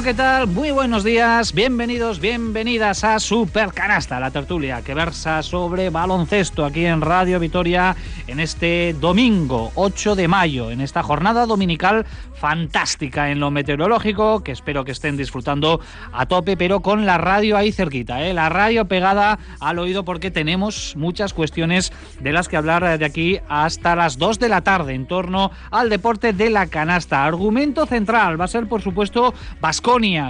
Eguardión, ¿qué tal? Muy buenos días, bienvenidos, bienvenidas a Supercanasta, la tertulia que versa sobre baloncesto aquí en Radio Vitoria en este domingo 8 de mayo, en esta jornada dominical fantástica en lo meteorológico, que espero que estén disfrutando a tope, pero con la radio ahí cerquita, ¿eh? la radio pegada al oído porque tenemos muchas cuestiones de las que hablar de aquí hasta las 2 de la tarde en torno al deporte de la canasta. Argumento central va a ser, por supuesto,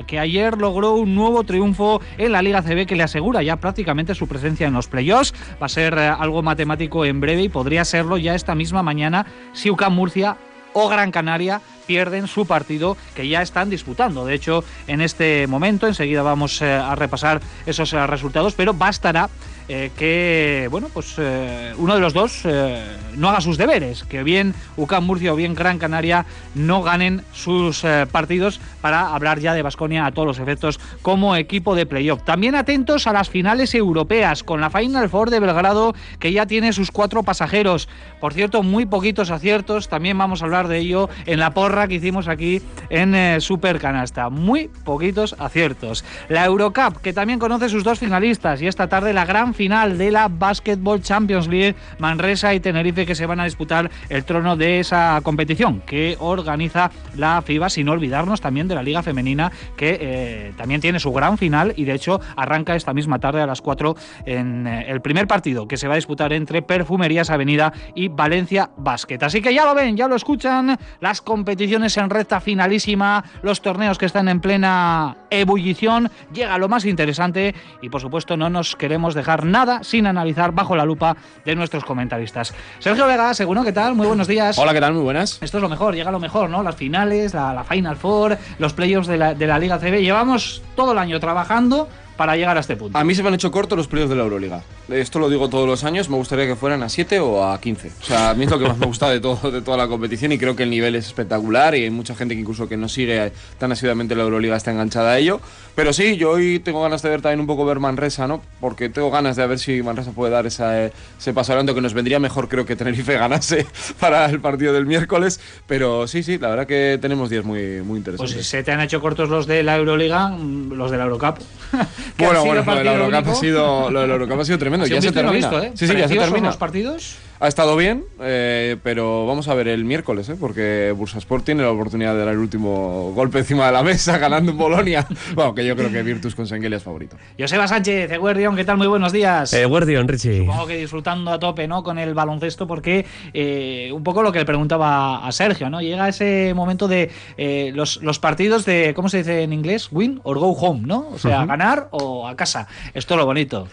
Que ayer logró un nuevo triunfo en la Liga CB que le asegura ya prácticamente su presencia en los playoffs. Va a ser eh, algo matemático en breve y podría serlo ya esta misma mañana si UCAM Murcia o Gran Canaria pierden su partido que ya están disputando. De hecho, en este momento, enseguida vamos eh, a repasar esos eh, resultados, pero bastará eh, que bueno pues eh, uno de los dos eh, no haga sus deberes, que bien UCAM Murcia o bien Gran Canaria no ganen sus partidos para hablar ya de Basconia a todos los efectos como equipo de playoff. También atentos a las finales europeas con la Final Four de Belgrado que ya tiene sus cuatro pasajeros. Por cierto, muy poquitos aciertos, también vamos a hablar de ello en la porra que hicimos aquí en Super Canasta. Muy poquitos aciertos. La Eurocup, que también conoce sus dos finalistas y esta tarde la gran final de la Basketball Champions League, Manresa y Tenerife, que se van a disputar el trono de esa competición que organiza la FIBA, sin olvidarnos también de la Liga Femenina, que eh, también tiene su gran final y de hecho arranca esta misma tarde a las 4 en eh, el primer partido que se va a disputar entre Perfumerías Avenida y Valencia Basket. Así que ya lo ven, ya lo escuchan, las competiciones en recta finalísima, los torneos que están en plena ebullición, llega lo más interesante y por supuesto no nos queremos dejar nada sin analizar bajo la lupa de nuestros comentaristas. Sergio Vega, seguro, ¿qué tal? Muy buenos días. Hola, ¿qué tal? Muy buenas. Esto es lo mejor, llega lo mejor, ¿no? Las finales, la, la Final Four, los playoffs de la, de la Liga CB. Llevamos todo el año trabajando para llegar a este punto. A mí se me han hecho cortos los playoffs de la Euroliga. Esto lo digo todos los años, me gustaría que fueran a 7 o a 15. O sea, a mí es lo que más me gusta de, todo, de toda la competición y creo que el nivel es espectacular y hay mucha gente que incluso que no sigue tan asiduamente la Euroliga está enganchada a ello. Pero sí, yo hoy tengo ganas de ver también un poco ver Manresa, ¿no? Porque tengo ganas de ver si Manresa puede dar esa, ese paso adelante que nos vendría mejor creo que Tenerife ganase para el partido del miércoles. Pero sí, sí, la verdad que tenemos días muy, muy interesantes. Pues se te han hecho cortos los de la Euroliga, los de la Eurocup. bueno, bueno, lo de la Eurocup ha sido, lo Eurocup ha sido tremendo. Ya se visto termina. visto, ¿eh? Sí, sí, ya se termina. los partidos? Ha estado bien, eh, pero vamos a ver el miércoles, ¿eh? porque Bursasport tiene la oportunidad de dar el último golpe encima de la mesa ganando en Bolonia. bueno, que yo creo que Virtus con Sengelia es favorito. Joseba Sánchez, Eguerdión, ¿qué tal? Muy buenos días. Eh, Guardian, Richie. Supongo que disfrutando a tope ¿no? con el baloncesto, porque eh, un poco lo que le preguntaba a Sergio, ¿no? Llega ese momento de eh, los, los partidos de, ¿cómo se dice en inglés? Win or go home, ¿no? O sea, ganar o a casa. Esto es lo bonito.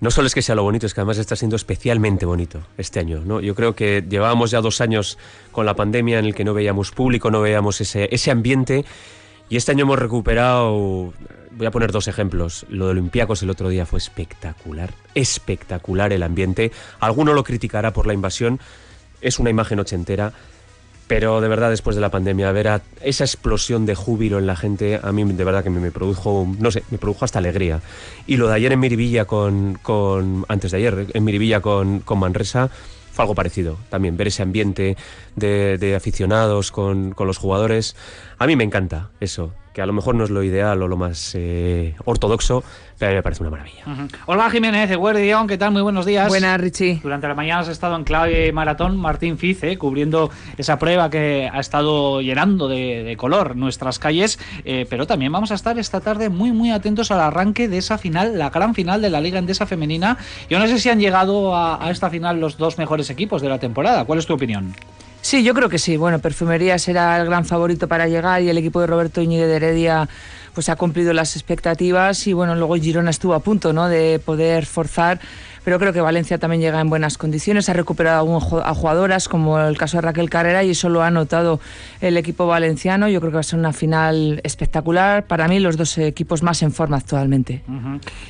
No solo es que sea lo bonito, es que además está siendo especialmente bonito este año. ¿no? Yo creo que llevábamos ya dos años con la pandemia en el que no veíamos público, no veíamos ese, ese ambiente. Y este año hemos recuperado, voy a poner dos ejemplos. Lo de Olympiacos el otro día fue espectacular, espectacular el ambiente. Alguno lo criticará por la invasión, es una imagen ochentera. Pero de verdad, después de la pandemia, ver esa explosión de júbilo en la gente, a mí de verdad que me, me produjo, no sé, me produjo hasta alegría. Y lo de ayer en Miribilla con, con antes de ayer, en Miribilla con, con Manresa, fue algo parecido. También ver ese ambiente de, de aficionados con, con los jugadores. A mí me encanta eso, que a lo mejor no es lo ideal o lo más eh, ortodoxo, pero a mí me parece una maravilla. Ujú. Hola Jiménez, Eguerdión, ¿qué tal? Muy buenos días. Buenas, Richie. Durante la mañana has estado en clave maratón Martín Fice, cubriendo esa prueba que ha estado llenando de, de color nuestras calles, eh, pero también vamos a estar esta tarde muy muy atentos al arranque de esa final, la gran final de la Liga Endesa Femenina. Yo no sé si han llegado a, a esta final los dos mejores equipos de la temporada. ¿Cuál es tu opinión? Sí, yo creo que sí. Bueno, Perfumería será el gran favorito para llegar y el equipo de Roberto Íñiguez de Heredia pues ha cumplido las expectativas y bueno, luego Girona estuvo a punto ¿no? de poder forzar, pero creo que Valencia también llega en buenas condiciones, ha recuperado a, jugadoras como el caso de Raquel Carrera y eso lo ha notado el equipo valenciano. Yo creo que va a ser una final espectacular. Para mí los dos equipos más en forma actualmente.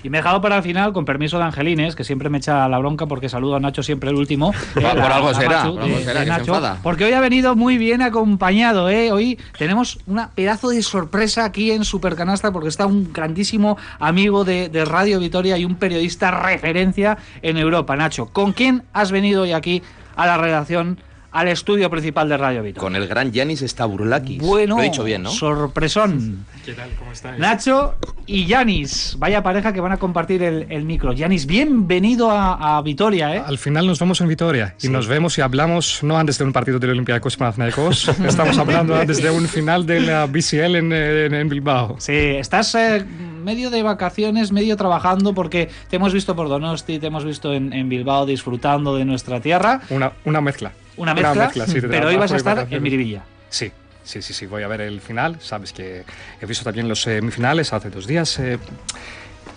Y me he dejado para el final, con permiso de Angelines, que siempre me echa la bronca porque saludo a Nacho siempre el último. Por- Eh, por algo será, Machu por algo de- será, de que se Nacho, enfada. Porque hoy ha venido muy bien acompañado, ¿eh? Hoy tenemos una pedazo de sorpresa aquí en Supercanasta porque está un grandísimo amigo de, de Radio Vitoria y un periodista referencia en Europa, Nacho. ¿Con quién has venido hoy aquí a la redacción al estudio principal de Radio Vitoria. Con el gran Yanis Stavroulakis. Bueno, Lo he dicho bien, ¿no? sorpresón. ¿Qué tal? ¿Cómo estáis? Nacho y Yanis, vaya pareja que van a compartir el, el micro. Yanis, bienvenido a, a Vitoria, ¿eh? Al final nos vemos en Vitoria y nos vemos y hablamos no antes de un partido del Olympiacos Panathinaikos, estamos hablando antes de un final de la BCL en, en- en Bilbao. Sí, estás eh, medio de vacaciones, medio trabajando, porque te hemos visto por Donosti, te hemos visto en, en Bilbao disfrutando de nuestra tierra. Una, una mezcla. Una mezcla, sí, de pero hoy vas a estar en. Miribilla. Sí, sí, sí, sí, voy a ver el final. Sabes que he visto también los semifinales hace dos días. eh,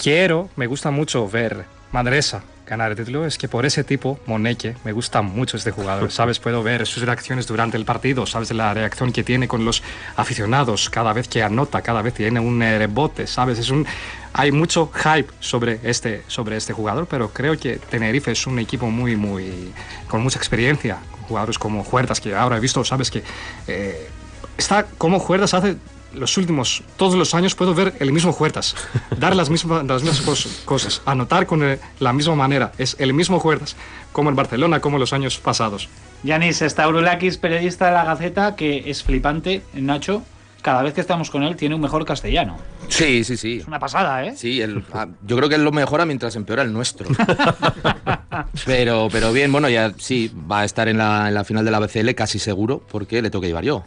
quiero, me gusta mucho ver Madresa ganar el título. Es que por ese tipo, Moneke, me gusta mucho este jugador. Sabes, puedo ver sus reacciones durante el partido. Sabes la reacción que tiene con los aficionados cada vez que anota, cada vez tiene un eh, rebote. Sabes, es un. Hay mucho hype sobre este, sobre este jugador, pero creo que Tenerife es un equipo muy, muy. con mucha experiencia. Jugadores como Huertas, que ahora he visto, sabes que. eh, está como Huertas hace los últimos, todos los años puedo ver el mismo Huertas, dar las mismas, las mismas cos- cosas, anotar con eh, la misma manera, es el mismo Huertas, como en Barcelona, como los años pasados. Yanis Staurulakis, periodista de la Gaceta, que es flipante, Nacho. Cada vez que estamos con él tiene un mejor castellano. Sí, sí, sí. Es una pasada, ¿eh? Sí, el- ah, yo creo que él lo mejora mientras empeora el nuestro. pero, pero bien, bueno, ya sí, va a estar en la, en la final de la BCL casi seguro, porque le tengo que llevar yo.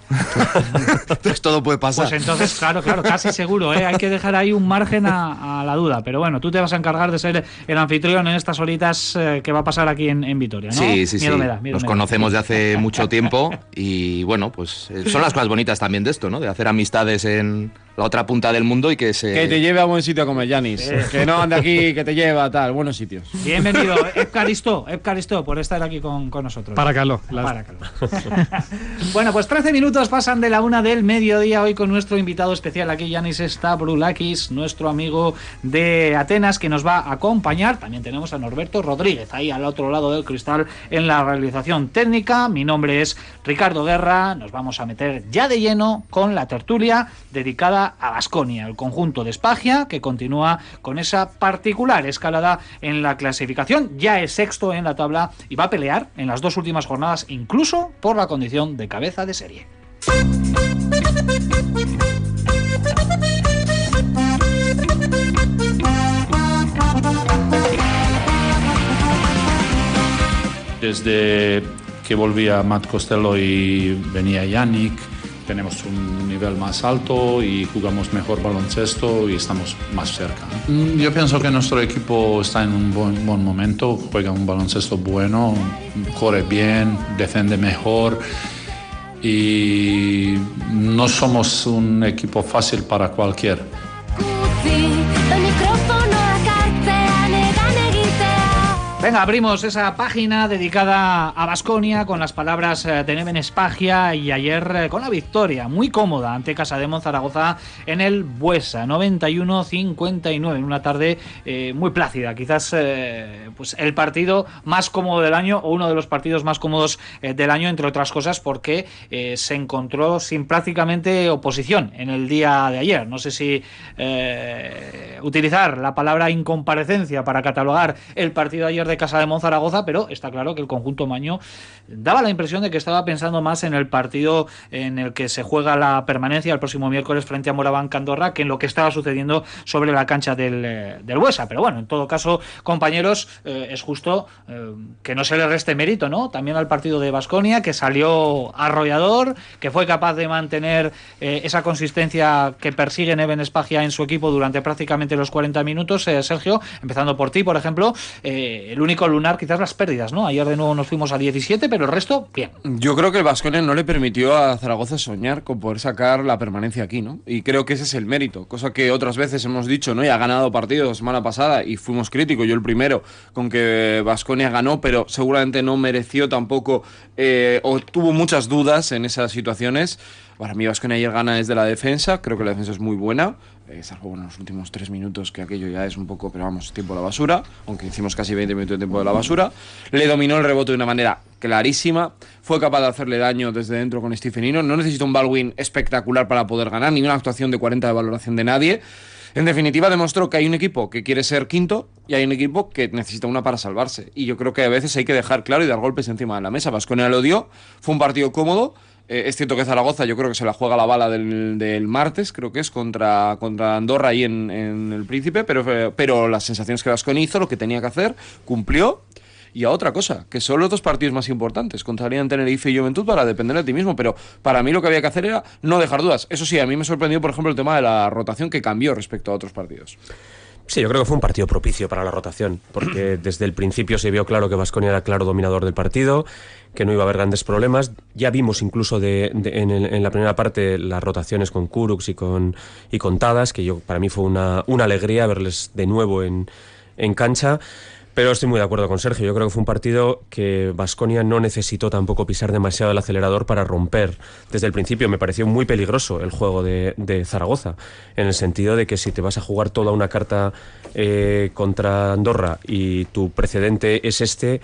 Entonces todo puede pasar. Pues entonces, claro, claro, casi seguro, ¿eh? Hay que dejar ahí un margen a, a la duda. Pero bueno, tú te vas a encargar de ser el anfitrión en estas horitas eh, que va a pasar aquí en, en Vitoria, ¿no? Sí, sí, sí. Me da, miedo Nos me da. conocemos de hace mucho tiempo y bueno, pues eh, son las cosas bonitas también de esto, ¿no? De hacer amistades en la otra punta del mundo y que se... Que te lleve a buen sitio a comer, Yanis. Que no ande aquí, que te lleva a tal, buenos sitios. Bienvenido, Epcaristo, Epcaristo, por estar aquí con, con nosotros. Para Carlos. Para, Carlos. bueno, pues 13 minutos pasan de la una del mediodía hoy con nuestro invitado especial aquí, Yanis Stavrulakis, nuestro amigo de Atenas que nos va a acompañar. También tenemos a Norberto Rodríguez ahí al otro lado del cristal en la realización técnica. Mi nombre es Ricardo Guerra. Nos vamos a meter ya de lleno con la tertulia dedicada a Basconia, el conjunto de Espagia que continúa con esa particular escalada en la clasificación. Ya es sexto en la tabla y va a pelear en las dos últimas jornadas incluso por la condición de cabeza de serie. Desde que volvía Matt Costello y venía Yannick, tenemos un nivel más alto y jugamos mejor baloncesto y estamos más cerca. Mm, Yo pienso que nuestro equipo está en un buen, buen momento, juega un baloncesto bueno, corre bien, defiende mejor y no somos un equipo fácil para cualquier. Venga, abrimos esa página dedicada a Basconia con las palabras eh, de Neven Espagia y ayer eh, con la victoria muy cómoda ante Casa de Zaragoza en el Buesa 91-59 en una tarde eh, muy plácida, quizás pues el partido más cómodo del año o uno de los partidos más cómodos del año entre otras cosas porque se encontró sin prácticamente oposición en el día de ayer. No sé si utilizar la palabra incomparecencia para catalogar el partido de ayer de Casa de Monzaragoza, pero está claro que el conjunto maño daba la impresión de que estaba pensando más en el partido en el que se juega la permanencia el próximo miércoles frente a Moraván Candorra que en lo que estaba sucediendo sobre la cancha del, eh, del Huesa. Pero bueno, en todo caso, compañeros, eh, es justo eh, que no se le reste mérito, ¿no? También al partido de Basconia, que salió arrollador, que fue capaz de mantener esa consistencia que persigue Neven Espagia en su equipo durante prácticamente los 40 minutos. Sergio, empezando por ti, por ejemplo, el único lunar, quizás las pérdidas, ¿no? Ayer de nuevo nos fuimos a 17, pero el resto, bien. Yo creo que el Vasconia no le permitió a Zaragoza soñar con poder sacar la permanencia aquí, ¿no? Y creo que ese es el mérito, cosa que otras veces hemos dicho, ¿no? Y ha ganado partidos semana pasada y fuimos críticos, yo el primero, con que Vasconia ganó, pero seguramente no mereció tampoco, eh, o tuvo muchas dudas en esas situaciones. Para mí Vasconia ayer gana desde la defensa, creo que la defensa es muy buena. Eh, salvo bueno, los últimos tres minutos, que aquello ya es un poco, pero vamos, tiempo de la basura, aunque hicimos casi 20 minutos de tiempo de la basura. Le dominó el rebote de una manera clarísima, fue capaz de hacerle daño desde dentro con Stephenino. No necesita un Baldwin espectacular para poder ganar, ni una actuación de 40 de valoración de nadie. En definitiva, demostró que hay un equipo que quiere ser quinto y hay un equipo que necesita una para salvarse. Y yo creo que a veces hay que dejar claro y dar golpes encima de la mesa. Vasconia lo dio, fue un partido cómodo. Eh, es cierto que Zaragoza yo creo que se la juega la bala del, del martes, creo que es, contra, contra Andorra ahí en, el Príncipe, pero, eh, pero las sensaciones que Vasconia hizo, lo que tenía que hacer, cumplió. Y a otra cosa, que son los dos partidos más importantes, contra Alianza Tenerife y Juventud, para depender de ti mismo. Pero para mí lo que había que hacer era no dejar dudas. Eso sí, a mí me sorprendió, por ejemplo, el tema de la rotación que cambió respecto a otros partidos. Sí, yo creo que fue un partido propicio para la rotación, porque desde el principio se vio claro que Vasconia era claro dominador del partido, que no iba a haber grandes problemas. Ya vimos incluso de, de- en, el- en la primera parte las rotaciones con Kurux y con, y con Tadas, que yo, para mí fue una, una alegría verles de nuevo en, en cancha. Pero estoy muy de acuerdo con Sergio. Yo creo que fue un partido que Vasconia no necesitó tampoco pisar demasiado el acelerador para romper. Desde el principio me pareció muy peligroso el juego de, Zaragoza, en el sentido de que si te vas a jugar toda una carta eh, contra Andorra y tu precedente es este,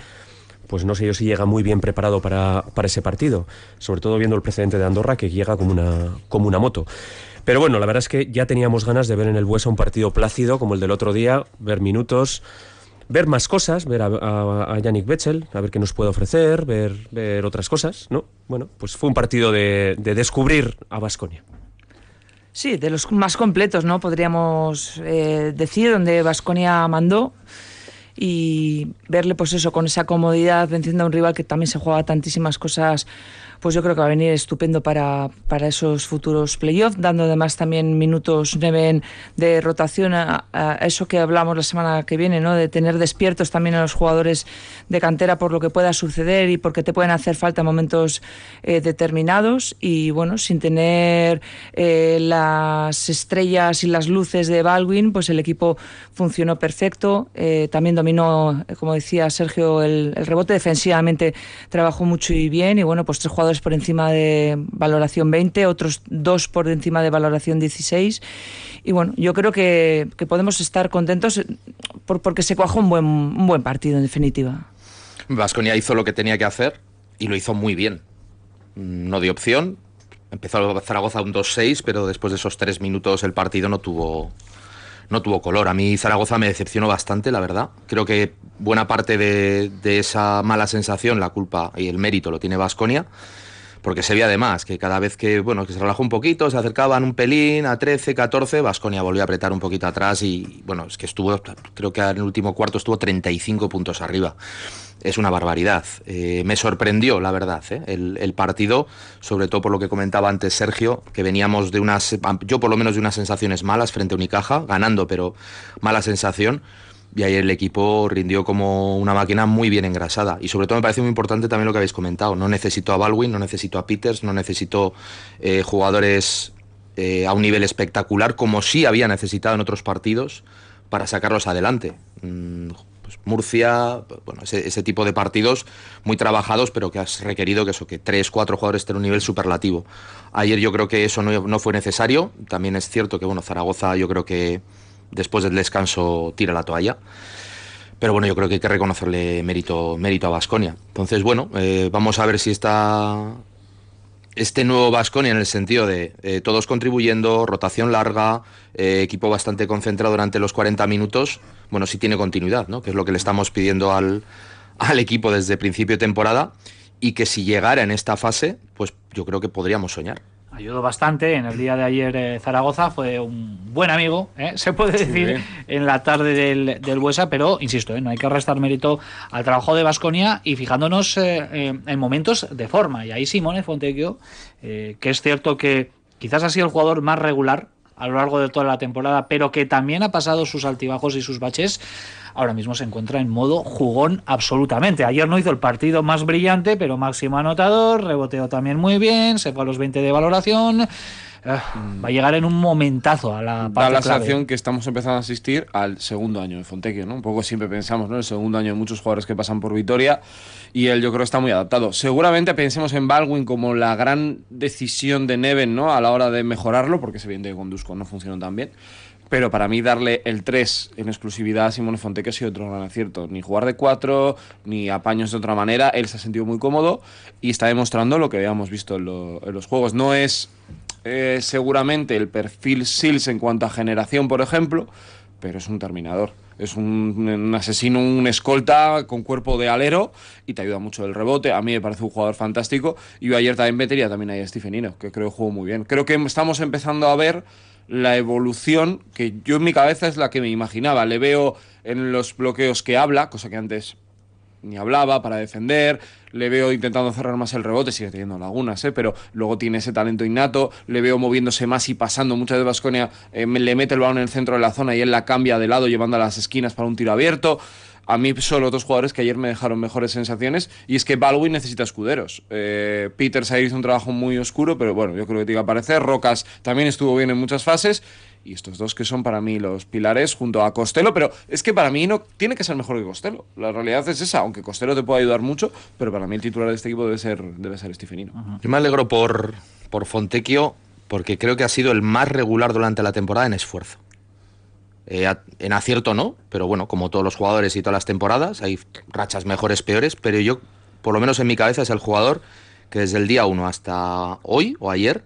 pues no sé yo si llega muy bien preparado para, para ese partido. Sobre todo viendo el precedente de Andorra que llega como una, como una moto. Pero bueno, la verdad es que ya teníamos ganas de ver en el Buesa un partido plácido como el del otro día, ver minutos, ver más cosas, ver a, a, a Yannick Betzel, a ver qué nos puede ofrecer, ver, otras cosas, ¿no? Bueno, pues fue un partido de, de descubrir a Vasconia. Sí, de los más completos, ¿no? Podríamos eh, decir, donde Vasconia mandó y verle, pues eso, con esa comodidad, venciendo a un rival que también se juega tantísimas cosas, pues yo creo que va a venir estupendo para, para esos futuros playoffs, dando además también minutos Neven de rotación a, eso que hablamos la semana que viene, ¿no? De tener despiertos también a los jugadores de cantera por lo que pueda suceder y porque te pueden hacer falta en momentos eh, determinados y bueno, sin tener eh, las estrellas y las luces de Baldwin, pues el equipo funcionó perfecto. Eh, también dominó, como decía Sergio, el, el rebote defensivamente trabajó mucho y bien y bueno, pues tres jugadores por encima de valoración 20, otros dos por encima de valoración 16 y bueno, yo creo que, que podemos estar contentos eh, por, porque se cuajó un buen, un buen partido en definitiva. Vasconia hizo lo que tenía que hacer y lo hizo muy bien. No dio opción. Empezó Zaragoza un 2-6, pero después de esos tres minutos el partido no tuvo, no tuvo color. A mí Zaragoza me decepcionó bastante, la verdad. Creo que buena parte de, esa mala sensación, la culpa y el mérito lo tiene Vasconia. Porque se veía además que cada vez que, bueno, que se relajó un poquito, se acercaban un pelín a 13, 14, Vasconia volvió a apretar un poquito atrás y, bueno, es que estuvo, creo que en el último cuarto estuvo 35 puntos arriba. Es una barbaridad. Eh, me sorprendió, la verdad, ¿eh? el, partido, sobre todo por lo que comentaba antes Sergio, que veníamos de unas, yo por lo menos de unas sensaciones malas frente a Unicaja, ganando, pero mala sensación. Y ahí el equipo rindió como una máquina muy bien engrasada. Y sobre todo me parece muy importante también lo que habéis comentado. No necesito a Baldwin, no necesito a Peters, no necesito eh, jugadores a un nivel espectacular, como sí había necesitado en otros partidos, para sacarlos adelante. Mm, pues Murcia, bueno, ese, tipo de partidos muy trabajados, pero que has requerido que eso, que tres, cuatro jugadores estén un nivel superlativo. Ayer yo creo que eso no, no fue necesario. También es cierto que, bueno, Zaragoza yo creo que después del descanso tira la toalla. Pero bueno, yo creo que hay que reconocerle mérito, mérito a Vasconia. Entonces, bueno, eh, vamos a ver si está este nuevo Vasconia en el sentido de eh, todos contribuyendo, rotación larga, eh, equipo bastante concentrado durante los 40 minutos, bueno, si tiene continuidad, ¿no? que es lo que le estamos pidiendo al, al equipo desde principio de temporada y que si llegara en esta fase, pues yo creo que podríamos soñar ayudó bastante. En el día de ayer eh, Zaragoza fue un buen amigo, ¿eh? se puede decir, sí, en la tarde del, del Buesa, pero insisto, ¿eh? no hay que restar mérito al trabajo de Vasconia y fijándonos eh, en momentos de forma. Y ahí Simone Fontecchio, eh, que es cierto que quizás ha sido el jugador más regular a lo largo de toda la temporada, pero que también ha pasado sus altibajos y sus baches, ahora mismo se encuentra en modo jugón absolutamente. Ayer no hizo el partido más brillante, pero máximo anotador, reboteó también muy bien, se fue a los 20 de valoración. Uh, va a llegar en un momentazo a la parte Da la clave. sensación que estamos empezando a asistir al segundo año de Fontecchio, ¿no? Un poco siempre pensamos, ¿no? El segundo año de muchos jugadores que pasan por Vitoria y él yo creo que está muy adaptado. Seguramente pensemos en Baldwin como la gran decisión de Neven, ¿no? A la hora de mejorarlo, porque se viene que con Dusko no funcionó tan bien. Pero para mí darle el 3 en exclusividad a Simone Fontecchio ha sido otro gran acierto. Ni jugar de 4, ni apaños de otra manera. Él se ha sentido muy cómodo y está demostrando lo que habíamos visto en, lo, en los juegos. No es eh, seguramente el perfil Sils en cuanto a generación, por ejemplo, pero es un terminador. Es un, asesino, un escolta con cuerpo de alero y te ayuda mucho el rebote. A mí me parece un jugador fantástico. Y yo ayer también metería también ahí a Stephenino, que creo que jugó muy bien. Creo que estamos empezando a ver la evolución que yo en mi cabeza es la que me imaginaba. Le veo en los bloqueos que habla, cosa que antes ni hablaba para defender, le veo intentando cerrar más el rebote, sigue teniendo lagunas, ¿eh? pero luego tiene ese talento innato, le veo moviéndose más y pasando, muchas de Vasconia le mete el balón en el centro de la zona y él la cambia de lado llevando a las esquinas para un tiro abierto. A mí son los dos jugadores que ayer me dejaron mejores sensaciones y es que Baldwin necesita escuderos. Eh, Peters ahí hizo un trabajo muy oscuro, pero bueno, yo creo que tiene que aparecer. Rocas también estuvo bien en muchas fases y estos dos que son para mí los pilares junto a Costello, pero es que para mí no tiene que ser mejor que Costello. La realidad es esa, aunque Costello te puede ayudar mucho, pero para mí el titular de este equipo debe ser, debe ser Stephenino. Yo me alegro por, por Fontecchio porque creo que ha sido el más regular durante la temporada en esfuerzo. Eh, en acierto no, pero bueno, como todos los jugadores y todas las temporadas, hay rachas mejores, peores, pero yo, por lo menos en mi cabeza, es el jugador que desde el día 1 hasta hoy o ayer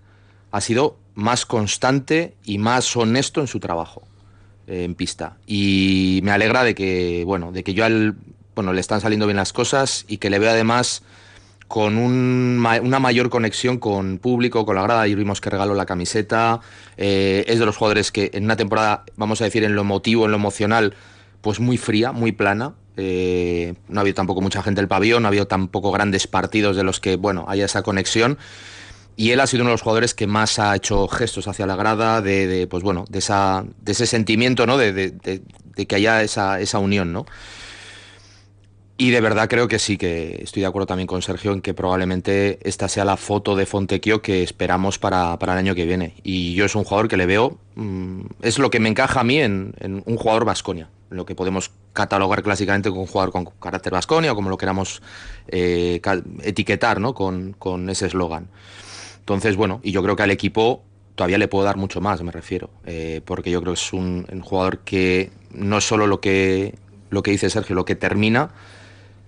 ha sido más constante y más honesto en su trabajo eh, en pista. Y me alegra de que, bueno, de que yo al, bueno, le están saliendo bien las cosas y que le veo además con un una mayor conexión con público, con la grada. Ayer vimos que regaló la camiseta. eh, es de los jugadores que en una temporada, vamos a decir, en lo emotivo, en lo emocional, pues muy fría, muy plana. Eh, no ha habido tampoco mucha gente del pabellón, no ha habido tampoco grandes partidos de los que, bueno, haya esa conexión. Y él ha sido uno de los jugadores que más ha hecho gestos hacia la grada, de, pues bueno, de, esa, de ese sentimiento, ¿no? De, que haya esa, esa unión, ¿no? Y de verdad creo que sí, que estoy de acuerdo también con Sergio en que probablemente esta sea la foto de Fontecchio que esperamos para, para el año que viene. Y yo es un jugador que le veo, mm, es lo que me encaja a mí en, un jugador Vasconia, lo que podemos catalogar clásicamente con un jugador con carácter Vasconia o como lo queramos eh, etiquetar ¿no? con ese eslogan. Entonces, bueno, y yo creo que al equipo todavía le puedo dar mucho más, me refiero, eh, porque yo creo que es un, jugador que no es solo lo que, lo que dice Sergio, lo que termina,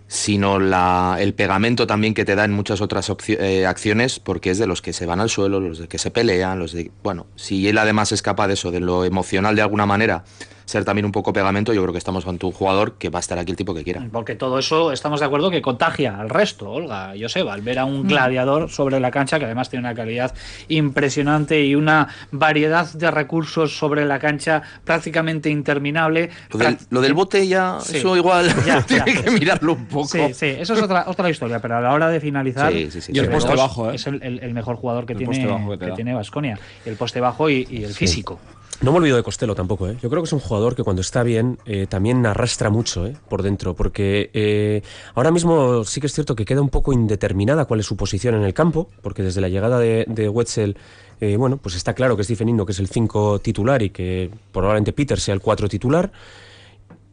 sino la, el pegamento también que te da en muchas otras eh, acciones, porque es de los que se van al suelo, los de que se pelean, los de... Bueno, si él además es capaz de eso, de lo emocional de alguna manera, ser también un poco pegamento, yo creo que estamos ante un jugador que va a estar aquí el tipo que quiera. Porque todo eso estamos de acuerdo que contagia al resto, Olga, Joseba, al ver a un gladiador sobre la cancha que además tiene una calidad impresionante y una variedad de recursos sobre la cancha prácticamente interminable. Lo del, lo del bote ya, Sí. eso igual Ya, tiene ya. que mirarlo un poco. Sí, sí, eso es otra, otra historia, pero a la hora de finalizar, Sí, sí, sí, Y el poste bajo, ¿eh? es el, el- el mejor jugador que El tiene, poste bajo que tiene. El poste bajo y, y el físico. No me olvido de Costello tampoco, ¿eh? Yo creo que es un jugador que cuando está bien eh, también arrastra mucho ¿eh? por dentro, porque eh, ahora mismo sí que es cierto que queda un poco indeterminada cuál es su posición en el campo, porque desde la llegada de, Wetzel, eh, bueno, pues está claro que es Indo que es el 5 titular y que probablemente Peter sea el 4 titular.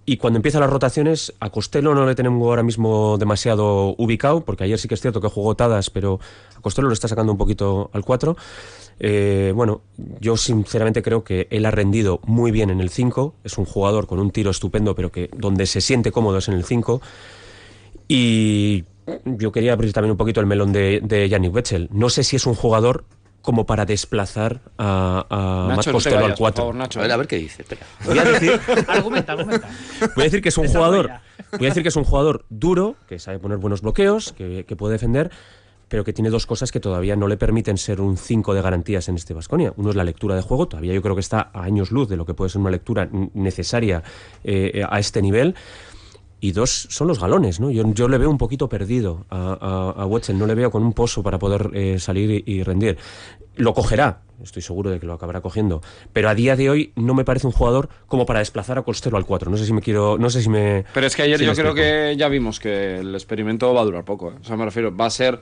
Y cuando empiezan las rotaciones, a Costello no le tenemos ahora mismo demasiado ubicado, porque ayer sí que es cierto que jugó Tadas, pero a Costello lo está sacando un poquito al 4. Eh, bueno, yo sinceramente creo que él ha rendido muy bien en el 5. Es un jugador con un tiro estupendo, pero que donde se siente cómodo es en el 5. Y yo quería abrir también un poquito el melón de, de Yannick Wetzel. No sé si es un jugador como para desplazar a, a Matt Nacho, no te Costello al vayas, por 4. favor, Nacho. A ver, a ver qué dice. espera. Voy a decir, argumenta, argumenta. Voy a decir que es un jugador. Voy a decir que es un jugador duro, que sabe poner buenos bloqueos, que, que puede defender, pero que tiene dos cosas que todavía no le permiten ser un 5 de garantías en este Vasconia. Uno es la lectura de juego, todavía yo creo que está a años luz de lo que puede ser una lectura necesaria eh, a este nivel. Y dos son los galones, ¿no? Yo, yo le veo un poquito perdido a, a, a Wetzel, no le veo con un pozo para poder eh, salir y, y rendir. Lo cogerá, estoy seguro de que lo acabará cogiendo, pero a día de hoy no me parece un jugador como para desplazar a Costello al 4. No sé si me quiero, no sé si me Pero es que ayer si yo creo que ya vimos que el experimento va a durar poco. ¿eh? O sea, me refiero, va a ser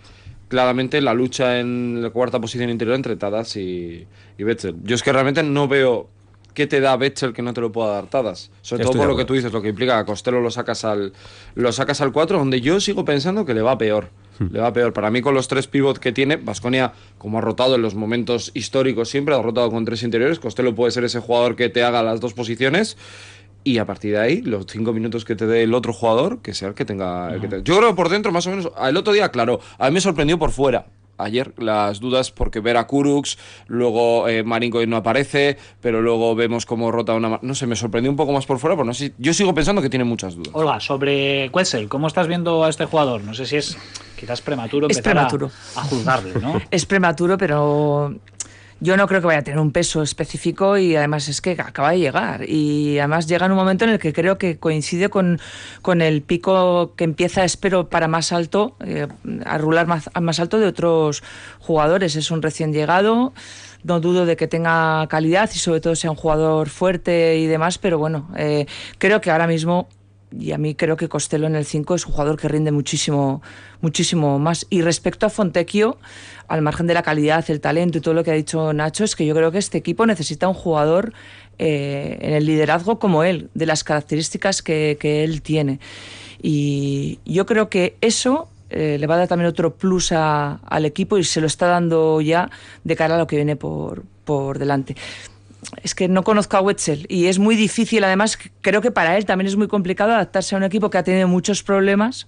claramente la lucha en la cuarta posición interior entre Tadas y, y Betzel. Yo es que realmente no veo qué te da Betzel que no te lo pueda dar Tadas. Sobre Estoy todo por lo que tú dices, lo que implica que a Costello lo sacas al lo sacas al 4, donde yo sigo pensando que le va peor. Hmm. Le va peor. Para mí, con los tres pivots que tiene, Vasconia, como ha rotado en los momentos históricos siempre, ha rotado con tres interiores. Costello puede ser ese jugador que te haga las dos posiciones. Y a partir de ahí, los cinco minutos que te dé el otro jugador, que sea el que tenga. el que te- Yo creo que por dentro, más o menos. El otro día, claro, a mí me sorprendió por fuera. ayer las dudas porque ver a Kurux, luego eh, Marinko no aparece, pero luego vemos cómo rota una... No sé, me sorprendió un poco más por fuera, pero no sé, yo sigo pensando que tiene muchas dudas. Olga, sobre Quetzal, ¿cómo estás viendo a este jugador? No sé si es quizás prematuro Es empezar a- prematuro. A, juzgarle, ¿no? Es prematuro, pero yo no creo que vaya a tener un peso específico y además es que acaba de llegar. Y además llega en un momento en el que creo que coincide con, con el pico que empieza, espero, para más alto, eh, a rular más, más alto de otros jugadores. Es un recién llegado. No dudo de que tenga calidad y sobre todo sea un jugador fuerte y demás, pero bueno, eh, creo que ahora mismo y a mí creo que Costello en el 5 es un jugador que rinde muchísimo, muchísimo más. Y respecto a Fontecchio, al margen de la calidad, el talento y todo lo que ha dicho Nacho, es que yo creo que este equipo necesita un jugador eh, en el liderazgo como él, de las características que, que él tiene. Y yo creo que eso eh, le va a dar también otro plus al equipo y se lo está dando ya de cara a lo que viene por, por delante es que no conozco a Wetzel y es muy difícil, además creo que para él también es muy complicado adaptarse a un equipo que ha tenido muchos problemas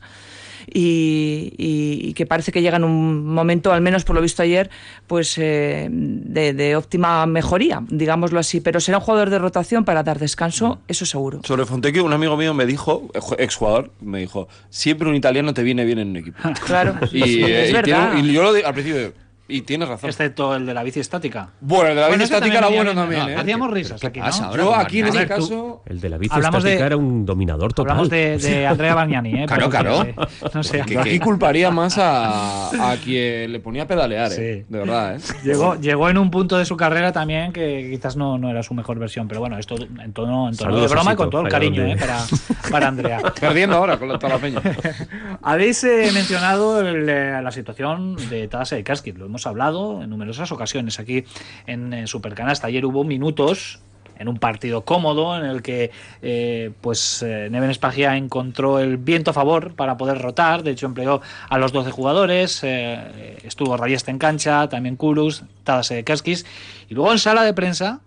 y, y- y que parece que llega en un momento, al menos por lo visto ayer, pues eh, de, de óptima mejoría, digámoslo así, pero será un jugador de rotación para dar descanso, eso seguro. Sobre Fontecchio, un amigo mío me dijo, exjugador, me dijo, siempre un italiano te viene bien en un equipo. Claro, Y, sí, eh, es y verdad. tiene- y yo lo di al principio, y tienes razón. Excepto el de la bici estática. Bueno, el de la bici ese estática era bueno también, ¿eh? Hacíamos risas ¿Qué aquí, pasa ¿no? ahora? Yo aquí en A este caso... El de la bici Hablamos estática de- era un dominador total. Hablamos de, de Andrea Bargnani, ¿eh? Claro, claro. que- No sé. Yo aquí culparía más a, a quien le ponía a pedalear, ¿eh? Sí. De verdad, ¿eh? Llegó, llegó en un punto de su carrera también que quizás no, no era su mejor versión, pero bueno, esto en tono, en tono de broma y con todo el cariño ¿eh? para, para Andrea. Perdiendo ahora con toda la peña. Habéis eh, mencionado el, eh, la situación de Tadase y Kaskin, lo hemos hablado en numerosas ocasiones aquí en eh, Supercanasta. Ayer hubo minutos en un partido cómodo en el que eh, pues eh, Neven Espagia encontró el viento a favor para poder rotar, de hecho empleó a los 12 jugadores, estuvo Rayeste en cancha, también Kurus, Tadase Kaskis, y luego en sala de prensa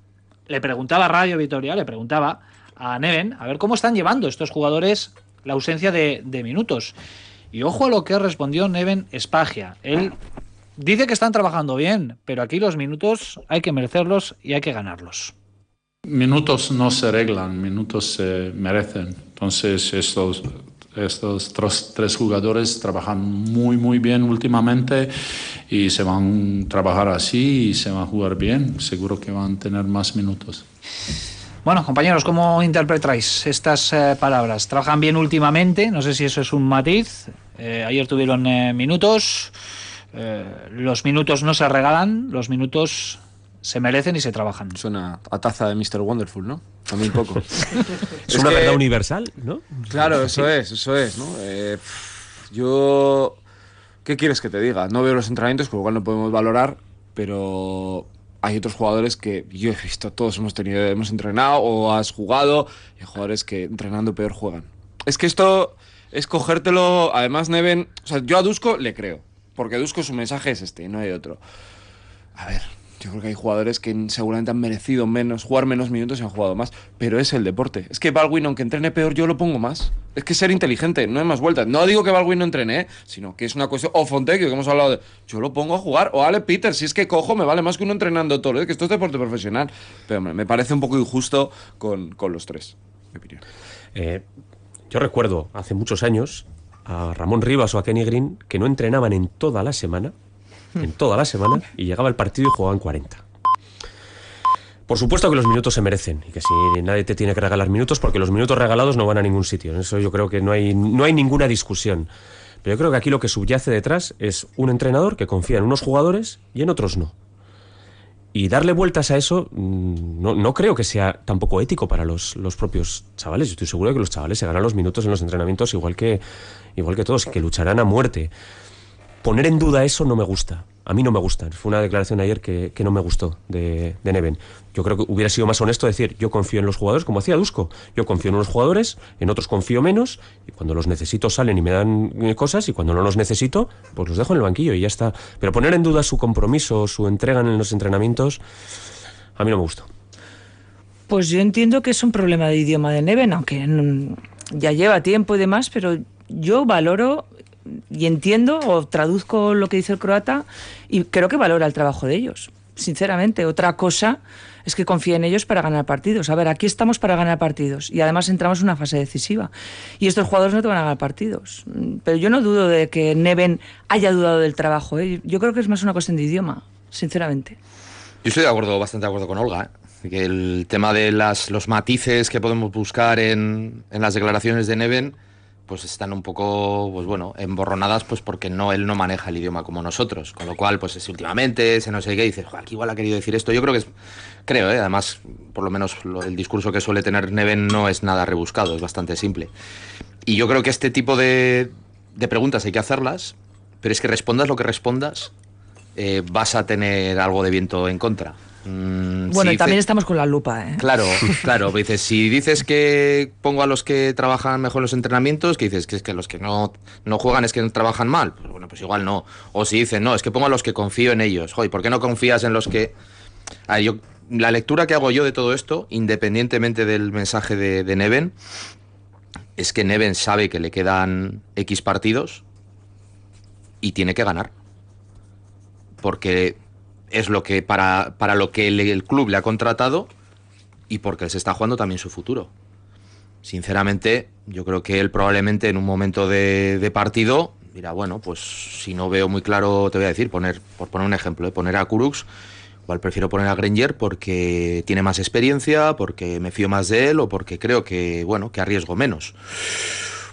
le preguntaba a Radio Vitoria, le preguntaba a Neven a ver cómo están llevando estos jugadores la ausencia de, de minutos. Y ojo a lo que respondió Neven Espagia. Él dice que están trabajando bien, pero aquí los minutos hay que merecerlos y hay que ganarlos. Minutos no se arreglan, minutos se merecen. Entonces estos, estos tres, tres jugadores trabajan muy muy bien últimamente y se van a trabajar así y se van a jugar bien. Seguro que van a tener más minutos. Bueno, compañeros, ¿cómo interpretáis estas eh, palabras? ¿Trabajan bien últimamente? No sé si eso es un matiz. Eh, ayer tuvieron eh, minutos. Eh, los minutos no se regalan, los minutos se merecen y se trabajan. Suena a taza de Mr. Wonderful, ¿no? A mí un poco. Es una que- verdad universal, ¿no? Claro, eso es, eso es, ¿no? Eh, pff, yo... ¿Qué quieres que te diga? No veo los entrenamientos, con lo cual no podemos valorar, pero hay otros jugadores que yo he visto, todos hemos tenido, hemos entrenado o has jugado, y hay jugadores que entrenando peor juegan. Es que esto es cogértelo, además Neven, o sea, yo a Dusko le creo, porque Dusko su mensaje es este, no hay otro. A ver, yo creo que hay jugadores que seguramente han merecido menos, jugar menos minutos y han jugado más, pero es el deporte. Es que Baldwin, aunque entrene peor, yo lo pongo más. Es que ser inteligente, no hay más vueltas. No digo que Baldwin no entrene, ¿eh? sino que es una cuestión. O Fontecchio, que hemos hablado de. Yo lo pongo a jugar. O Ale Peter, si es que cojo, me vale más que uno entrenando todo. ¿eh? Que esto es deporte profesional. Pero me parece un poco injusto con, con los tres, mi opinión. Eh, yo recuerdo hace muchos años a Ramón Rivas o a Kenny Green que no entrenaban en toda la semana, en toda la semana, y llegaba el partido y jugaban 40. Por supuesto que los minutos se merecen y que si nadie te tiene que regalar minutos porque los minutos regalados no van a ningún sitio. En eso yo creo que no hay, no hay ninguna discusión. Pero yo creo que aquí lo que subyace detrás es un entrenador que confía en unos jugadores y en otros no. Y darle vueltas a eso mm, no, no creo que sea tampoco ético para los, los propios chavales. Yo estoy seguro de que los chavales se ganan los minutos en los entrenamientos igual que, igual que todos, que lucharán a muerte. Poner en duda eso no me gusta. A mí no me gusta. Fue una declaración ayer que, que no me gustó de, de Neven. Yo creo que hubiera sido más honesto decir, yo confío en los jugadores, como hacía Dusko. Yo confío en unos jugadores, en otros confío menos, y cuando los necesito salen y me dan eh, cosas, y cuando no los necesito, pues los dejo en el banquillo y ya está. Pero poner en duda su compromiso, su entrega en los entrenamientos, a mí no me gustó. Pues yo entiendo que es un problema de idioma de Neven, aunque mm, ya lleva tiempo y demás, pero yo valoro y entiendo o traduzco lo que dice el croata y creo que valora el trabajo de ellos, sinceramente. Otra cosa es que confía en ellos para ganar partidos. A ver, aquí estamos para ganar partidos y además entramos en una fase decisiva. Y estos jugadores no te van a ganar partidos. Pero yo no dudo de que Neven haya dudado del trabajo. ¿eh? Yo creo que es más una cuestión de idioma, sinceramente. Yo estoy de acuerdo, bastante de acuerdo con Olga. ¿eh? Que el tema de las, los matices que podemos buscar en, en las declaraciones de Neven, pues están un poco, pues bueno, emborronadas, pues porque no él no maneja el idioma como nosotros. Con lo cual, pues es últimamente, se no sé qué, y dices, "Joder, aquí igual ha querido decir esto. Yo creo que es, creo, ¿eh? además, por lo menos lo- el discurso que suele tener Neven no es nada rebuscado, es bastante simple. Y yo creo que este tipo de, de preguntas hay que hacerlas, pero es que respondas lo que respondas, eh, vas a tener algo de viento en contra. Mm, Bueno, si y también dice- estamos con la lupa. ¿eh? Claro, claro. Dices, si dices que pongo a los que trabajan mejor en los entrenamientos, que dices que es que los que no, no juegan es que no trabajan mal. Pues bueno, pues igual no. O si dices, no, es que pongo a los que confío en ellos. Joder, ¿por qué no confías en los que... Yo, la lectura que hago yo de todo esto, independientemente del mensaje de, de Neven, es que Neven sabe que le quedan X partidos y tiene que ganar. Porque es lo que para, para lo que el, club le ha contratado y porque se está jugando también su futuro. Sinceramente, yo creo que él probablemente en un momento de, de partido dirá, bueno, pues si no veo muy claro, te voy a decir, poner, por poner un ejemplo, ¿eh? poner a Kurux, igual prefiero poner a Granger porque tiene más experiencia, porque me fío más de él o porque creo que, bueno, que arriesgo menos.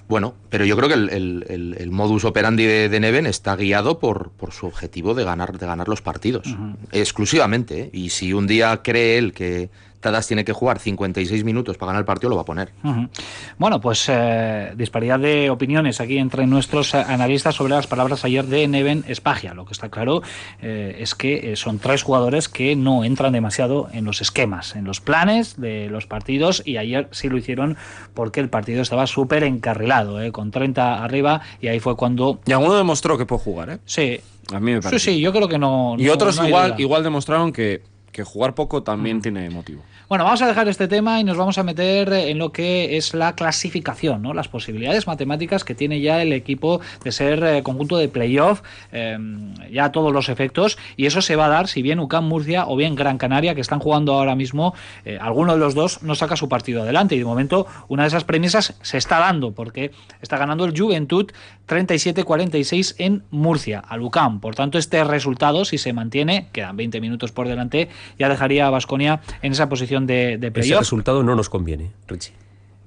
Bueno, pero yo creo que el, el- el- el modus operandi de, de Neven está guiado por, por su objetivo de ganar, de ganar los partidos. Exclusivamente. ¿eh? Y si un día cree él que Tadas tiene que jugar 56 minutos para ganar el partido, lo va a poner. Bueno, pues eh, disparidad de opiniones aquí entre nuestros eh, analistas sobre las palabras ayer de Neven Espagia. Lo que está claro eh, es que son tres jugadores que no entran demasiado en los esquemas, en los planes de los partidos y ayer sí lo hicieron porque el partido estaba súper encarrilado, eh, con 30 arriba y ahí fue cuando... Y alguno demostró que puede jugar, ¿eh? Sí, A mí me sí, parece. sí, yo creo que no... Y no- otros no igual, igual demostraron que, que jugar poco también tiene motivo. Bueno, vamos a dejar este tema y nos vamos a meter en lo que es la clasificación, ¿no? Las posibilidades matemáticas que tiene ya el equipo de ser eh, conjunto de playoff, eh, ya todos los efectos, y eso se va a dar si bien UCAM Murcia o bien Gran Canaria, que están jugando ahora mismo, eh, alguno de los dos no saca su partido adelante. Y de momento, una de esas premisas se está dando, porque está ganando el Juventud 37-46 en Murcia, al UCAM. Por tanto, este resultado, si se mantiene, quedan 20 minutos por delante, ya dejaría a Vasconia en esa posición de, de Ese playoff. resultado no nos conviene, Richie.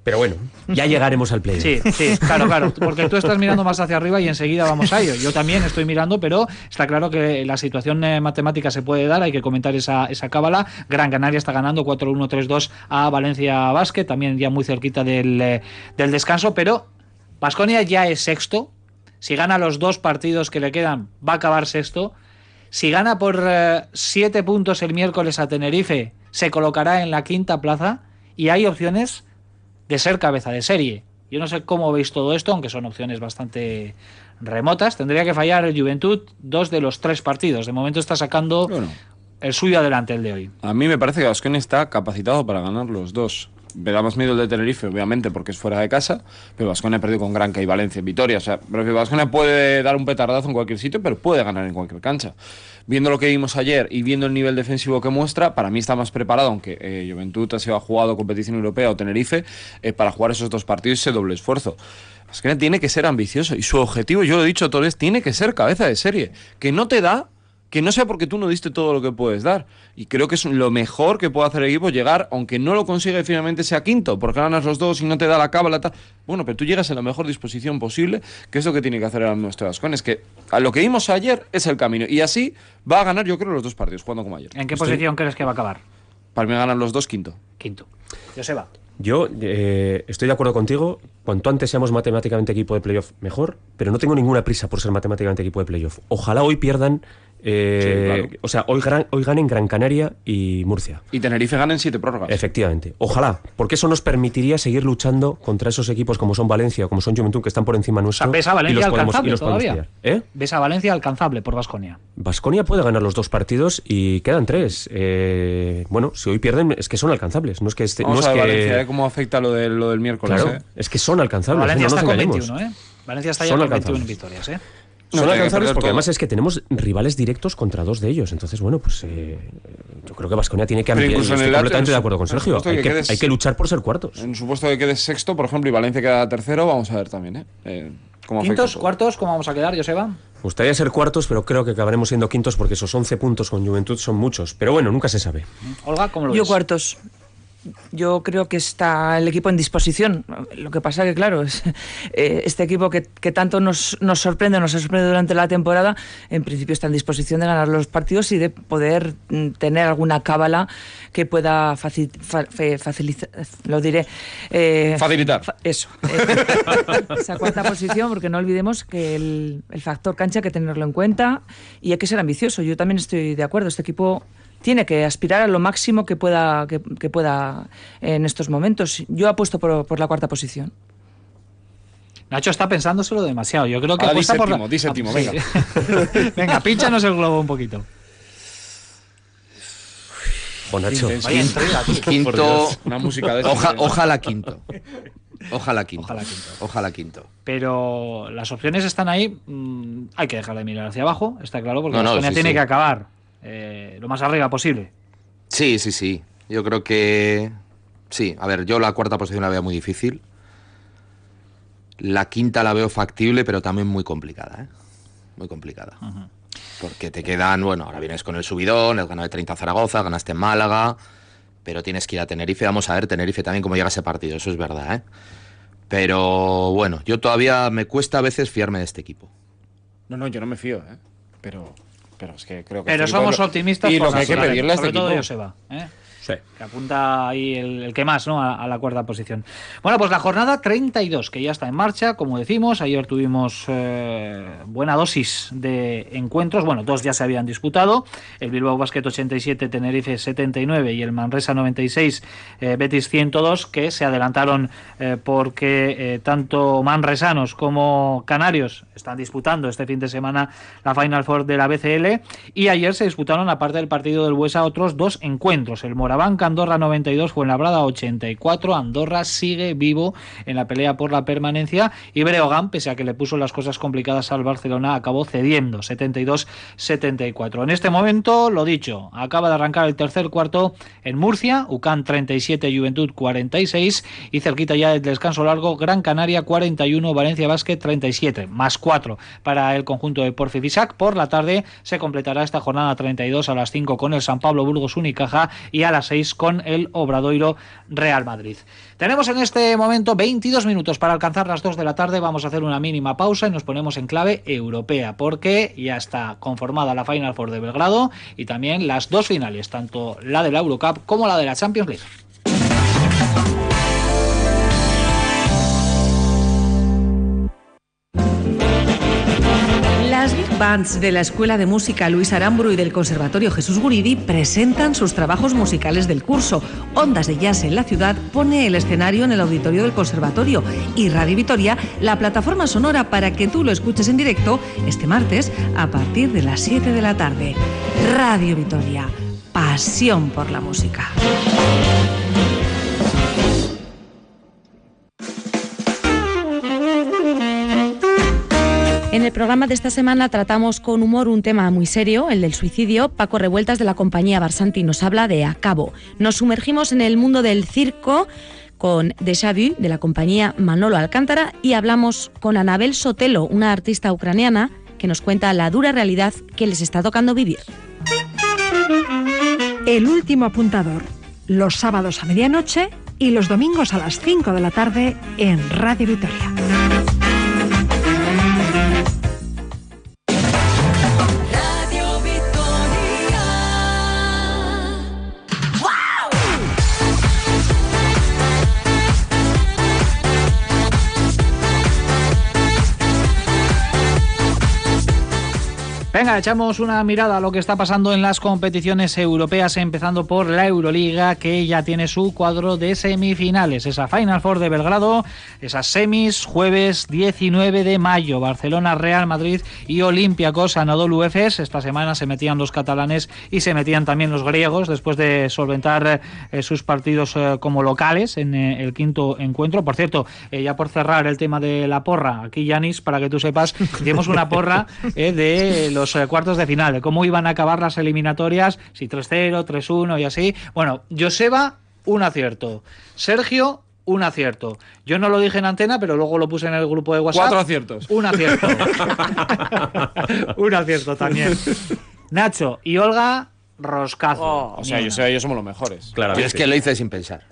Pero bueno, ya llegaremos al play. Sí, sí, claro, claro, porque tú estás mirando más hacia arriba y enseguida vamos a ello. Yo también estoy mirando, pero está claro que la situación eh, matemática se puede dar, hay que comentar esa, esa cábala. Gran Canaria está ganando 4-1-3-2 a Valencia Basket, también ya muy cerquita del, eh, del descanso, pero Vasconia ya es sexto. Si gana los dos partidos que le quedan, va a acabar sexto. Si gana por eh, siete puntos el miércoles a Tenerife, se colocará en la quinta plaza y hay opciones de ser cabeza de serie. Yo no sé cómo veis todo esto, aunque son opciones bastante remotas. Tendría que fallar el Juventud dos de los tres partidos. De momento está sacando Bueno. el suyo adelante, el de hoy. A mí me parece que Vasconia está capacitado para ganar los dos. Me da más miedo el de Tenerife, obviamente, porque es fuera de casa, pero Vasconia ha perdido con Granca y Valencia en Vitoria. O sea, Vasconia puede dar un petardazo en cualquier sitio, pero puede ganar en cualquier cancha. Viendo lo que vimos ayer y viendo el nivel defensivo que muestra, para mí está más preparado, aunque eh, Juventud ha sido jugado competición europea o Tenerife, eh, para jugar esos dos partidos ese doble esfuerzo. Vasconia tiene que ser ambicioso y su objetivo, yo lo he dicho todo es, tiene que ser cabeza de serie. Que no te da que no sea porque tú no diste todo lo que puedes dar. Y creo que es lo mejor que puede hacer el equipo llegar, aunque no lo consigue finalmente sea quinto, porque ganas los dos y no te da la cábala. Tal. Bueno, pero tú llegas en la mejor disposición posible, que es lo que tiene que hacer el nuestro Vascon. Es que a lo que vimos ayer es el camino. Y así va a ganar, yo creo, los dos partidos, jugando como ayer. ¿En qué Estoy- posición crees que va a acabar? Para mí ganan los dos quinto. Quinto. Joseba. Yo eh, estoy de acuerdo contigo. Cuanto antes seamos matemáticamente equipo de playoff, mejor. Pero no tengo ninguna prisa por ser matemáticamente equipo de playoff. Ojalá hoy pierdan. Eh, Sí, claro. O sea, hoy, gran- hoy ganen Gran Canaria y Murcia. Y Tenerife ganen siete prórrogas. Efectivamente. Ojalá. Porque eso nos permitiría seguir luchando contra esos equipos como son Valencia o como son Juventud, que están por encima O nuestro. sea, ves a y Valencia podemos, y alcanzable los podemos todavía. pillar. ¿Eh? Ves a Valencia alcanzable por Vasconia. Vasconia puede ganar los dos partidos y quedan tres. Eh, bueno, si hoy pierden, es que son alcanzables. No es que, este- Vamos no es a ver que- Valencia, ¿eh? cómo afecta lo, de, lo del miércoles. Claro, es que son alcanzables. Valencia no nos está con engañemos. 21, ¿eh? Valencia está ya Son con 21 alcanzables. victorias, ¿eh? No, Son alcanzables porque todo. además es que tenemos rivales directos contra dos de ellos. Entonces, bueno, pues eh, yo creo que Vasconia tiene que ampliar. incluso en el completamente de acuerdo con Sergio. Hay que que, quedes- hay que luchar por ser cuartos. En supuesto que quedes sexto, por ejemplo, y Valencia queda tercero, vamos a ver también, ¿eh? Eh, cómo Quintos, cuartos, ¿cómo vamos a quedar, Joseba? Me gustaría ser cuartos, pero creo que acabaremos siendo quintos porque esos 11 puntos con Juventud son muchos. Pero bueno, nunca se sabe. Olga, ¿cómo lo Yo ves? cuartos. Yo creo que está el equipo en disposición. Lo que pasa que, claro, es, eh, este equipo que, que tanto nos, nos sorprende, nos ha sorprendido durante la temporada, en principio está en disposición de ganar los partidos y de poder mm, tener alguna cábala que pueda fa- fe- facilitar, lo diré. eh, Facilitar. fa- eso. eh, esa cuarta posición, porque no olvidemos que el, el factor cancha hay que tenerlo en cuenta y hay que ser ambicioso. Yo también estoy de acuerdo. Este equipo tiene que aspirar a lo máximo que pueda, que, que pueda en estos momentos. Yo apuesto por, por la cuarta posición. Nacho está pensándoselo demasiado. Yo creo que Ahora di apuesta por la... di séptimo, Ah, sí. venga, pínchanos el globo un poquito. O Nacho. Vaya. Quinto. Una música de Oja- ojalá quinto. Ojalá quinto. Ojalá quinto. Ojalá quinto. Pero las opciones están ahí. mm, hay que dejar de mirar hacia abajo, está claro, porque No, no, sí, tiene sí. que acabar eh, lo más arriba posible. Sí, sí, sí. Yo creo que. Sí, a ver, yo la cuarta posición la veo muy difícil. La quinta la veo factible, pero también muy complicada, ¿eh? Muy complicada. Porque te quedan, bueno, ahora vienes con el subidón, has ganado de 30 a Zaragoza, ganaste en Málaga, pero tienes que ir a Tenerife. Vamos a ver Tenerife también cómo llega ese partido, eso es verdad, ¿eh? Pero bueno, yo todavía me cuesta a veces fiarme de este equipo. No, no, yo no me fío, ¿eh? Pero, pero es que creo que. Pero este somos lo- optimistas Y por lo que hay que naturaleza, pedirle a este sobre todo. Joseba, ¿eh? Sí. Que apunta ahí el, que más, ¿no? A, la cuarta posición. Bueno, pues la jornada 32, que ya está en marcha, como decimos. Ayer tuvimos eh, buena dosis de encuentros. Bueno, dos ya se habían disputado. El Bilbao Basket 87, Tenerife 79 y el Manresa 96, eh, Betis 102, que se adelantaron eh, porque eh, tanto manresanos como canarios están disputando este fin de semana la Final Four de la BCL. Y ayer se disputaron, aparte del partido del Buesa, otros dos encuentros. El Morabanca Andorra 92, Fuenlabrada 84. Andorra sigue vivo en la pelea por la permanencia. Y Breogán, pese a que le puso las cosas complicadas al Barcelona, acabó cediendo 72-74. En este momento, lo dicho, acaba de arrancar el tercer cuarto en Murcia, UCAN 37, Juventud 46 y cerquita ya del descanso largo, Gran Canaria 41, Valencia Basket 37, más 4 para el conjunto de Porfi Fisac. Por la tarde se completará esta jornada 32 a las 5 con el San Pablo Burgos Unicaja y a las 6 con el Obradoiro Real Madrid. Tenemos en este momento 22 minutos para alcanzar las 2 de la tarde. Vamos a hacer una mínima pausa y nos ponemos en clave europea porque ya está conformada la Final Four de Belgrado y también las dos finales, tanto la de la Eurocup como la de la Champions League. Las Big Bands de la Escuela de Música Luis Aramburu y del Conservatorio Jesús Guridi presentan sus trabajos musicales del curso. Ondas de Jazz en la ciudad pone el escenario en el auditorio del Conservatorio y Radio Vitoria la plataforma sonora para que tú lo escuches en directo este martes a partir de las 7 de la tarde. Radio Vitoria, pasión por la música. En el programa de esta semana tratamos con humor un tema muy serio, el del suicidio. Paco Revueltas de la compañía Barsanti nos habla de Acabo. Nos sumergimos en el mundo del circo con Déjà Vu de la compañía Manolo Alcántara y hablamos con Anabel Sotelo, una artista ucraniana que nos cuenta la dura realidad que les está tocando vivir. El último apuntador, los sábados a medianoche y los domingos a las 5 de la tarde en Radio Vitoria. Venga, echamos una mirada a lo que está pasando en las competiciones europeas, empezando por la Euroliga, que ya tiene su cuadro de semifinales. Esa Final Four de Belgrado, esas semis, jueves 19 de mayo, Barcelona, Real Madrid y Olympiacos, Anadolu Efes. Esta semana se metían los catalanes y se metían también los griegos, después de solventar eh, sus partidos eh, como locales en eh, el quinto encuentro. Por cierto, ya por cerrar el tema de la porra, aquí Yanis, para que tú sepas, hicimos una porra de los eh, cuartos de final, de cómo iban a acabar las eliminatorias, si 3-0, 3-1 y así. Bueno, Joseba, un acierto. Sergio, un acierto. Yo no lo dije en antena, pero luego lo puse en el grupo de WhatsApp. Cuatro aciertos. Un acierto. un acierto también. Nacho y Olga, roscazo. O sea, yo sé, ellos somos los mejores. Yo es que lo hice sin pensar.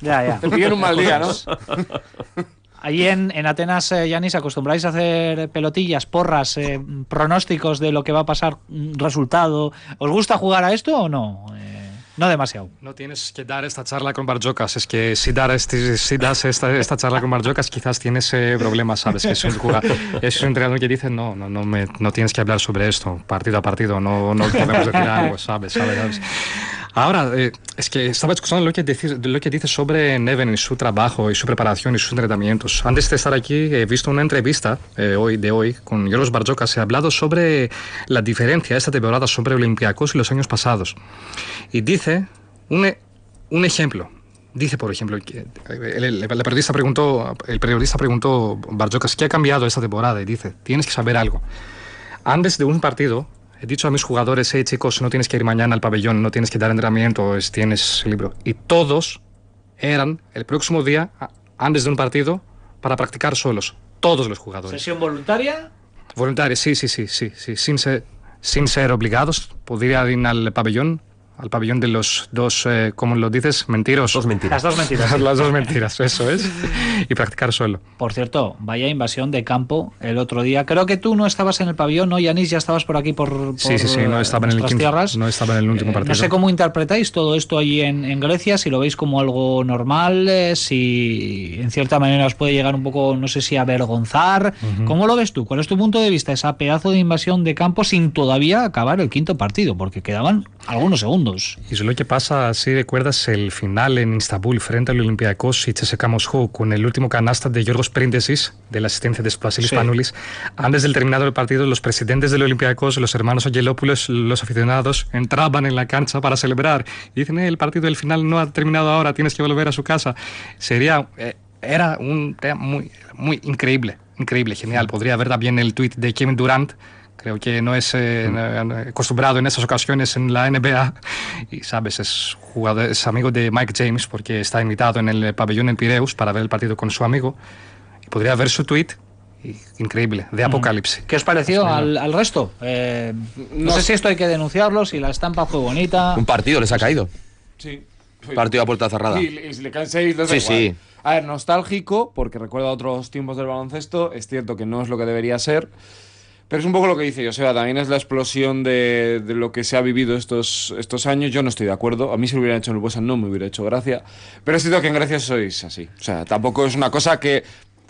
Ya, ya. Te un mal día, ¿no? Allí en, en Atenas, eh, Yanis, ¿acostumbráis a hacer pelotillas, porras, eh, pronósticos de lo que va a pasar, mm, resultado? ¿Os gusta jugar a esto o no? Eh, no demasiado. No tienes que dar esta charla con Barjocas. Es que si, dar este, si das esta, esta charla con Barjocas, quizás tienes eh, problemas, ¿sabes? Que es un, jugador, es un entrenador que dice, no, no, no, me, no tienes que hablar sobre esto, partido a partido, no, no podemos decir algo, ¿sabes? ¿sabes? ¿sabes? Ahora, eh, es que estaba escuchando lo que, dices, lo que dice sobre Neven y su trabajo y su preparación y sus entrenamientos. Antes de estar aquí, he visto una entrevista eh, hoy, de hoy con Yolos Barjocas. Se ha hablado sobre la diferencia esta temporada sobre Olympiacos y los años pasados. Y dice un, e- un ejemplo. Dice, por ejemplo, que eh, el, el- el periodista preguntó, el periodista preguntó Barjocas, ¿qué ha cambiado esta temporada? Y dice, tienes que saber algo. Antes de un partido, he dicho a mis jugadores, hey chicos, no tienes que ir mañana al pabellón, no tienes que dar entrenamiento, es- tienes libro. Y todos eran el próximo día, antes de un partido, para practicar solos. Todos los jugadores. ¿Sesión voluntaria? Voluntarios, sí, sí, sí, sí, sí, sin ser, sin ser obligados, podrían ir al pabellón, al pabellón de los dos, eh, ¿cómo lo dices? Mentiros. Dos mentiras. Las dos mentiras. Las dos mentiras, eso es. Y practicar solo. Por cierto, vaya invasión de campo el otro día. Creo que tú no estabas en el pabellón, ¿no, Yanis? Ya estabas por aquí, por, por Sí, sí, sí, no estaba en el quinto- tierras. no estaba en el último Eh, partido. No sé cómo interpretáis todo esto allí en, en Grecia, si lo veis como algo normal, eh, si en cierta manera os puede llegar un poco, no sé si avergonzar. ¿Cómo lo ves tú? ¿Cuál es tu punto de vista? Esa pedazo de invasión de campo sin todavía acabar el quinto partido, porque quedaban algunos segundos. Y es lo que pasa, si recuerdas el final en Istambul frente al Olympiacos y CSKA Moscú con el último canasta de Yorgos Perindesis de la asistencia de Splasilis Sí. Panulis. Antes del terminado del partido, los presidentes del Olympiacos, los hermanos Angelopoulos, los aficionados, entraban en la cancha para celebrar. Y dicen, "Eh, el partido del final no ha terminado ahora, tienes que volver a su casa. Sería, eh, era un tema muy, muy increíble, increíble, genial. Podría ver también el tweet de Kevin Durant, Creo que no es eh, eh, acostumbrado en esas ocasiones en la NBA y, sabes, es, jugador, es amigo de Mike James porque está invitado en el pabellón en Pireus para ver el partido con su amigo y podría ver su tweet increíble, de Apocalipsis. ¿Qué os pareció al, al resto? Eh, no, No sé si esto hay que denunciarlo, si la estampa fue bonita. Un partido les ha caído. Sí. Partido a puerta cerrada. Y, y si le caen seis, les da Sí, igual. sí. A ver, nostálgico, porque recuerda otros tiempos del baloncesto. Es cierto que no es lo que debería ser. Pero es un poco lo que dice Joseba, también es la explosión de, de lo que se ha vivido estos, estos años. Yo no estoy de acuerdo. A mí si lo hubieran hecho en el Busan no me hubiera hecho gracia. Pero es cierto que en Grecia sois así. O sea, tampoco es una cosa que...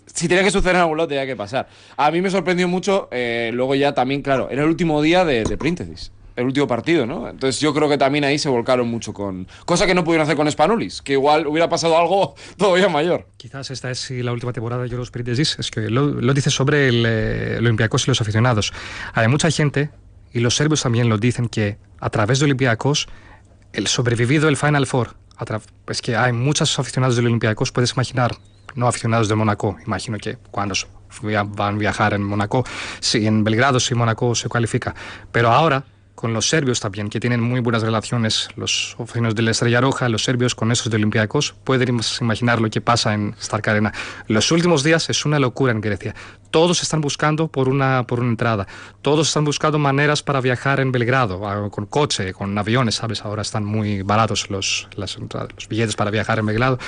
Si tenía que suceder en algún lado, tenía que pasar. A mí me sorprendió mucho, eh, luego ya también, claro, era el último día de, de Príntesis. El último partido, ¿no? Entonces yo creo que también ahí se volcaron mucho con... Cosa que no pudieron hacer con Spanulis, que igual hubiera pasado algo todavía mayor. Quizás esta es la última temporada de Yoros Perindesis, es que lo, dice sobre el eh, Olympiacos y los aficionados. Hay mucha gente, y los serbios también lo dicen, que a través de Olympiacos, el sobrevivido el Final Four, a tra- es que hay muchos aficionados del Olympiacos, puedes imaginar, no aficionados de Mónaco, imagino que cuando van a viajar en Mónaco, sí, en Belgrado, si Mónaco se cualifica, pero ahora con los serbios también, que tienen muy buenas relaciones, los oficinos de la Estrella Roja, los serbios con esos de Olympiacos, pueden imaginar lo que pasa en Stark Arena. Los últimos días es una locura en Grecia. Todos están buscando por una, por una entrada. Todos están buscando maneras para viajar en Belgrado, ah, con coche, con aviones, ¿sabes? Ahora están muy baratos los, las los billetes para viajar en Belgrado.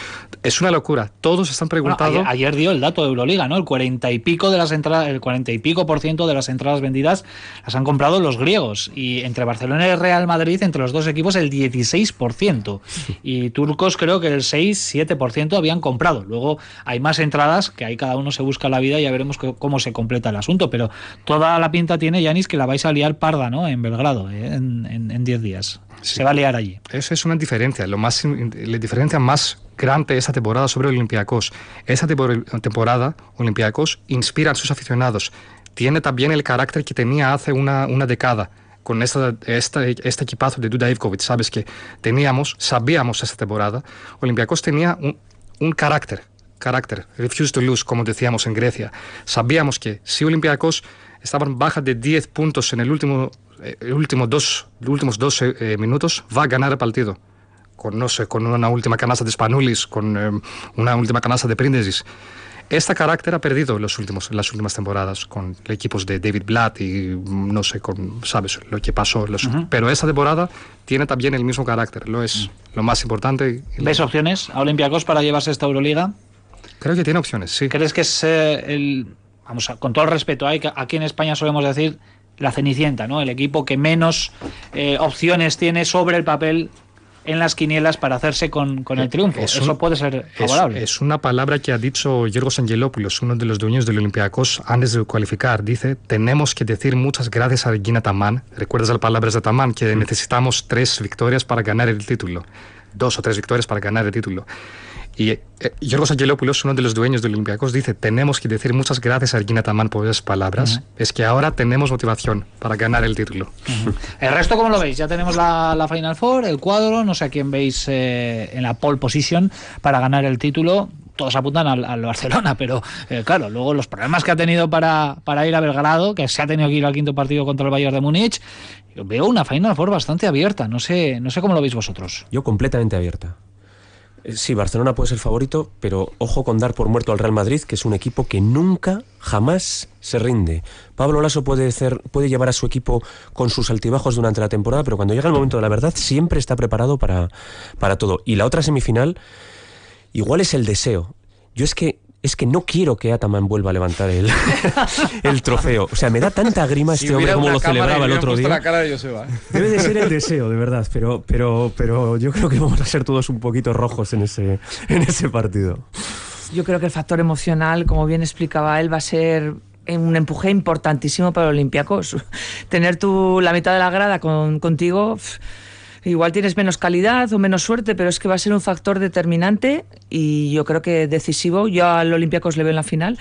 Es una locura. Todos están Bueno, preguntando... ayer, ayer dio el dato de Euroliga, ¿no? El cuarenta y pico de las entradas, el cuarenta y pico por ciento de las entradas vendidas las han comprado los griegos. Y y entre Barcelona y Real Madrid, entre los dos equipos, el 16%. Y turcos creo que el 6-7% habían comprado. Luego hay más entradas, que ahí cada uno se busca la vida y ya veremos cómo se completa el asunto. Pero toda la pinta tiene, Yanis, que la vais a liar parda, ¿no? En Belgrado, ¿eh? en en- en 10 días. Se va a liar allí. Eso es una diferencia, lo más, la diferencia más grande de esta temporada sobre Olympiacos. Esta tempor- temporada, Olympiacos inspira a sus aficionados. Tiene también el carácter que tenía hace una, una década con esta, esta- este equipazo de Duda Ivkovic. Sabes que teníamos, sabíamos esta temporada, Olympiacos tenía un, un carácter, carácter, refuse to lose, como decíamos en Grecia. Sabíamos que si Olympiacos estaban baja de 10 puntos en el último, eh, el último dos, los últimos 12 eh, minutos, va a ganar el partido. Con, no sé, con una última canasta de Spanulis, con eh, una última canasta de Príndesis. Este carácter ha perdido los últimos, las últimas temporadas con equipos de David Blatt y mm, no sé, con, sabes, lo que pasó. los- Pero esta temporada tiene también el mismo carácter, lo es lo más importante. ¿Ves opciones a Olympiacos para llevarse esta Euroliga? Creo que tiene opciones, sí. ¿Crees que es eh, el. Vamos, a- con todo el respeto, hay aquí en España solemos decir la Cenicienta, ¿no? El equipo que menos eh, opciones tiene sobre el papel en las quinielas para hacerse con, con el triunfo. Es Eso un- puede ser Es, favorable. es una palabra que ha dicho Yorgos Angelopoulos, uno de los dueños del Olympiacos, antes de cualificar. Dice, tenemos que decir muchas gracias a Regina Tamán. ¿Recuerdas las palabras de Tamán? Que necesitamos tres victorias para ganar el título. Dos o tres victorias para ganar el título. Y eh, Yorgos Angelopoulos, uno de los dueños del Olympiacos, dice, tenemos que decir muchas gracias a Regina Tamán por esas palabras. Es que ahora tenemos motivación para ganar el título. El resto, ¿cómo lo veis? Ya tenemos la, la Final Four, el cuadro, no sé a quién veis eh, en la pole position para ganar el título. Todos apuntan al, al Barcelona, pero eh, claro, luego los problemas que ha tenido para, para ir a Belgrado, que se ha tenido que ir al quinto partido contra el Bayern de Múnich, veo una Final Four bastante abierta. No sé, no sé cómo lo veis vosotros. Yo completamente abierta. Eh, Sí, Barcelona puede ser favorito, pero ojo con dar por muerto al Real Madrid, que es un equipo que nunca, jamás se rinde. Pablo Lasso puede, hacer, puede llevar a su equipo con sus altibajos durante la temporada, pero cuando llega el momento de la verdad siempre está preparado para, para todo. Y la otra semifinal, igual es el deseo. Yo es que es que no quiero que Ataman vuelva a levantar el, el trofeo. O sea, me da tanta grima este hombre como lo celebraba el otro día. la cara de Joseba. ¿eh? Debe de ser el deseo, de verdad, pero, pero, pero yo creo que vamos a ser todos un poquito rojos en ese, en ese partido. Yo creo que el factor emocional, como bien explicaba él, va a ser un empuje importantísimo para Olympiacos. Tener tú la mitad de la grada con, contigo, igual tienes menos calidad o menos suerte, pero es que va a ser un factor determinante y yo creo que decisivo. Yo al Olympiacos le veo en la final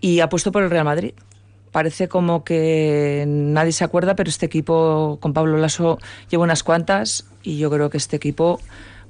y apuesto por el Real Madrid. Parece como que nadie se acuerda, pero este equipo con Pablo Lasso lleva unas cuantas y yo creo que este equipo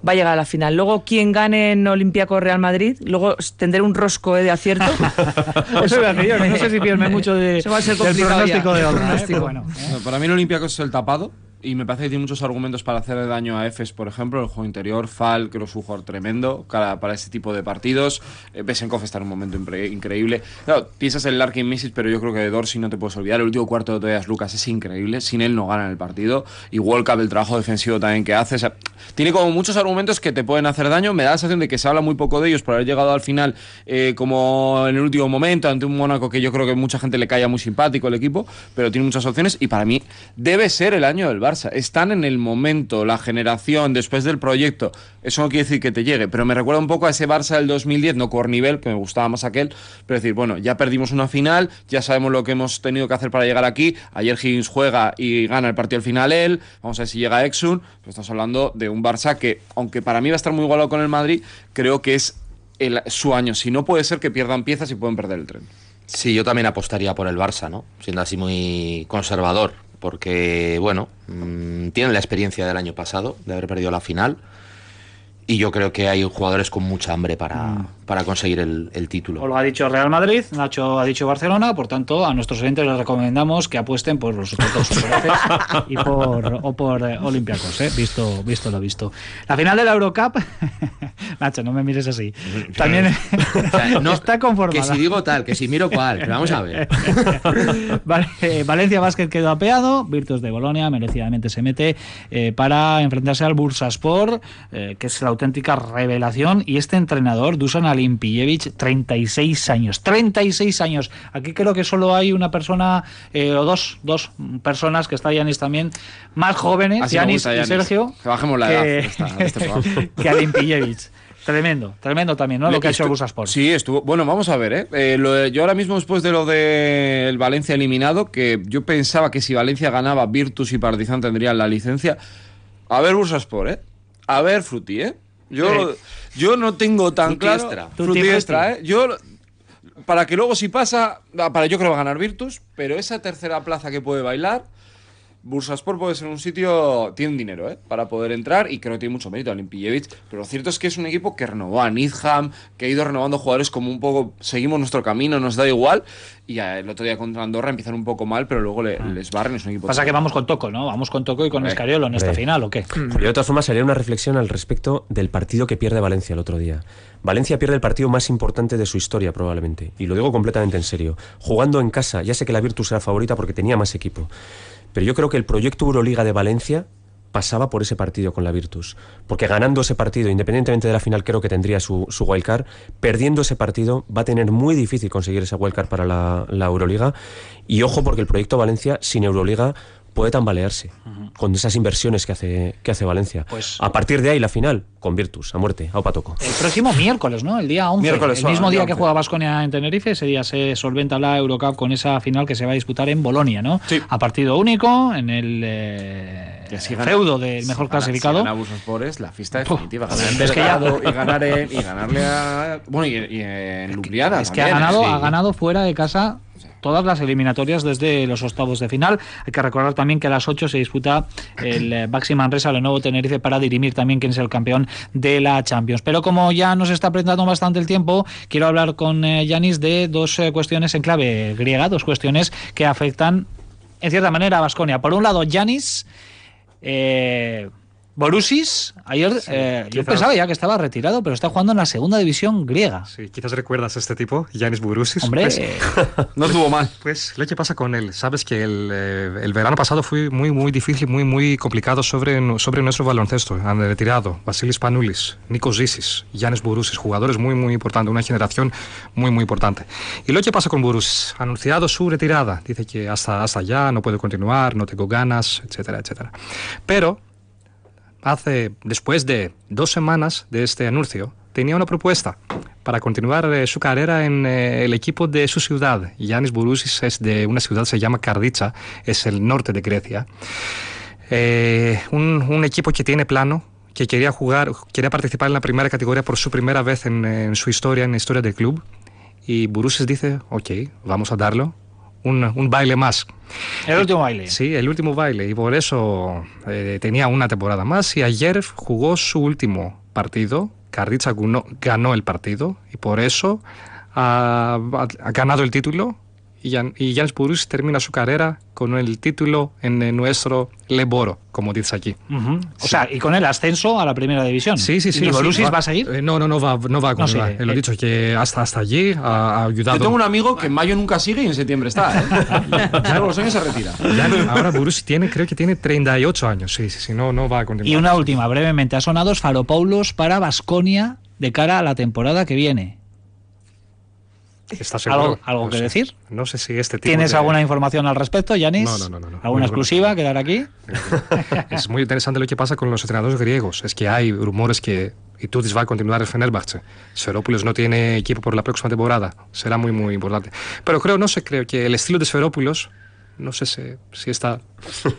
va a llegar a la final. Luego, quien gane en Olympiacos Real Madrid, luego tendré un rosco eh, de acierto. Eso a decir no sé si fiarme mucho de, Eso va a ser del complicado pronóstico ya, de el otra, ¿eh? bueno, No, Para mí el Olympiacos es el tapado y me parece que tiene muchos argumentos para hacer daño a Efes, por ejemplo, el juego interior, Fal, es un jugador tremendo para, para este tipo de partidos. Eh, Besenkov está en un momento increíble. Claro, piensas en Larkin Misic, pero yo creo que de Dorsey no te puedes olvidar. El último cuarto de Tobias Lucas es increíble. Sin él no ganan el partido. Y Wolcap, el trabajo defensivo también que hace. O sea, tiene como muchos argumentos que te pueden hacer daño. Me da la sensación de que se habla muy poco de ellos por haber llegado al final eh, como en el último momento ante un Mónaco que yo creo que mucha gente le caía muy simpático el equipo, pero tiene muchas opciones y para mí debe ser el año del Están en el momento, la generación, después del proyecto. Eso no quiere decir que te llegue, pero me recuerda un poco a ese Barça del 2010, no por nivel, que me gustaba más aquel, pero decir, bueno, ya perdimos una final, ya sabemos lo que hemos tenido que hacer para llegar aquí. Ayer Higgins juega y gana el partido al final él. Vamos a ver si llega Exun. Pero estamos hablando de un Barça que, aunque para mí va a estar muy igualado con el Madrid, creo que es el- su año. Si no puede ser que pierdan piezas y pueden perder el tren. Sí, yo también apostaría por el Barça, ¿no? Siendo así muy conservador, porque, bueno, mm, tienen la experiencia del año pasado, de haber perdido la final, y yo creo que hay jugadores con mucha hambre para, para conseguir el, el título. Lo ha dicho Real Madrid, Nacho ha dicho Barcelona, por tanto, a nuestros oyentes les recomendamos que apuesten por los otros dos y por, o por eh, Olympiacos, ¿eh? visto, visto lo visto. La final de la Eurocup, Nacho, no me mires así. También O sea, no, está conformada. Que si digo tal, que si miro cual, pero vamos a ver. Vale, eh, Valencia Basket quedó apeado, Virtus de Bolonia merecidamente se mete eh, para enfrentarse al Bursaspor, eh, que es la auténtica revelación, y este entrenador, Dusan Ali Kalimpijevic, 36 años. 36 años. Aquí creo que solo hay una persona eh, o dos, dos personas que está Yanis también, más jóvenes, me Yanis y. Sergio. Que bajemos la edad de este que Kalimpijevic. Tremendo, tremendo también, ¿no? Lo que ha hecho Bursaspor. Sí, estuvo. Bueno, vamos a ver, ¿eh? Eh, lo de- yo ahora mismo, después de lo del Valencia eliminado, que yo pensaba que si Valencia ganaba, Virtus y Partizan tendrían la licencia. A ver, Bursaspor, ¿eh? A ver, Fruti, ¿eh? Yo, yo no tengo tan claro. extra. Fruti Fruti, extra, ¿eh? Yo. Para que luego si pasa, para yo creo que va a ganar Virtus, pero esa tercera plaza que puede bailar, Bursaspor puede ser un sitio, tiene dinero, ¿eh? Para poder entrar y creo que tiene mucho mérito Olimpijevic, pero lo cierto es que es un equipo que renovó a Nidham, que ha ido renovando jugadores como un poco, seguimos nuestro camino, nos da igual, y ya el otro día contra Andorra empiezan un poco mal, pero luego le- les barren, es un equipo... Pasa que vamos con Toco, ¿no? Vamos con Toco y con Escariolo en esta final, ¿o qué? Yo de todas formas haría una reflexión al respecto del partido que pierde Valencia el otro día. Valencia pierde el partido más importante de su historia probablemente, y lo digo completamente en serio. Jugando en casa, ya sé que la Virtus era favorita porque tenía más equipo, pero yo creo que el proyecto Euroliga de Valencia pasaba por ese partido con la Virtus, porque ganando ese partido, independientemente de la final, creo que tendría su, su wildcard, perdiendo ese partido va a tener muy difícil conseguir ese wildcard para la, la Euroliga, y ojo porque el proyecto Valencia sin Euroliga puede tambalearse con esas inversiones que hace, que hace Valencia. Pues- a partir de ahí, la final, con Virtus, a muerte, a Opatoco. El próximo miércoles, ¿no? El día 11. Miércoles, el mismo día día que 11. juega Basconia en Tenerife, ese día se solventa la Eurocup con esa final que se va a disputar en Bolonia, ¿no? Sí. A partido único, en el eh, gana- feudo del si mejor gana- clasificado. Si gana Bursaspor es la fiesta definitiva. Puf, Ganar en es que ya- Belgrado y ganar en- y ganarle a. Bueno, y, y en Ljubljana Es que ha también, ¿eh? ganado, Sí. ha ganado fuera de casa todas las eliminatorias desde los octavos de final. Hay que recordar también que a las 8 se disputa el eh, Baxi Manresa, nuevo Tenerife, para dirimir también quién es el campeón de la Champions. Pero como ya nos está apretando bastante el tiempo, quiero hablar con eh, Yanis de dos eh, cuestiones en clave griega, dos cuestiones que afectan en cierta manera a Basconia. Por un lado, Yanis. Eh, Borussis, ayer eh, yo pensaba ya que estaba retirado, pero está jugando en la segunda división griega. Sí, quizás recuerdas a este tipo, Yanis Burusis. Hombre, Pues, eh, No estuvo mal. Pues lo que pasa con él, sabes que el, eh, el verano pasado fue muy muy difícil, muy muy complicado sobre, sobre nuestro baloncesto. Han retirado Vasilis Panoulis, Nikos Zisis, Yanis Burusis, jugadores muy muy importantes, una generación muy muy importante. Y lo que pasa con Burusis, ha anunciado su retirada, dice que hasta, hasta allá no puedo continuar, no tengo ganas, etcétera, etcétera. Pero hace, después de dos semanas de este anuncio, tenía una propuesta para continuar eh, su carrera en eh, el equipo de su ciudad. Yanis Burusis es de una ciudad, se llama Kardicha, es el norte de Grecia. Eh, un, un equipo que tiene plano, que quería jugar, quería participar en la primera categoría por su primera vez en, en su historia, en la historia del club. Y Burusis dice, ok, vamos a darlo. Un, un baile más. el último baile. Sí, el último baile y por eso eh, tenía una temporada más y ayer jugó su último partido. Kardicha ganó, el partido y por eso ha ganado el título y, Jan, y Jans Burus termina su carrera con el título en nuestro Leboro, como dice aquí. O sea, y con el ascenso a la primera división. Sí, sí, sí. ¿Y Borussis va, a seguir? Eh, no, no, no va, no va a No continuar. Eh, Lo he dicho que hasta, hasta allí ha, ha ayudado. Yo tengo un amigo que en mayo nunca sigue y en septiembre está, ¿eh? Ya los años se retira. Ya no- ahora Burus tiene, creo que tiene 38 años. Sí, sí, sí, no, no va a continuar. Y una última, brevemente. Ha sonado Sfaropoulos para Basconia de cara a la temporada que viene. ¿Estás seguro? ¿Algo, algo No que sé. decir? No sé si este tipo ¿Tienes de- alguna información al respecto, Yanis? No, no, no, no, no. ¿Alguna Muy exclusiva que dar aquí? Es muy interesante lo que pasa con los entrenadores griegos. Es que hay rumores que Itudis va a continuar en Fenerbahce. Serópolis no tiene equipo por la próxima temporada. Será muy, muy importante. Pero creo, no sé, creo que el estilo de Serópolis, no sé si, si está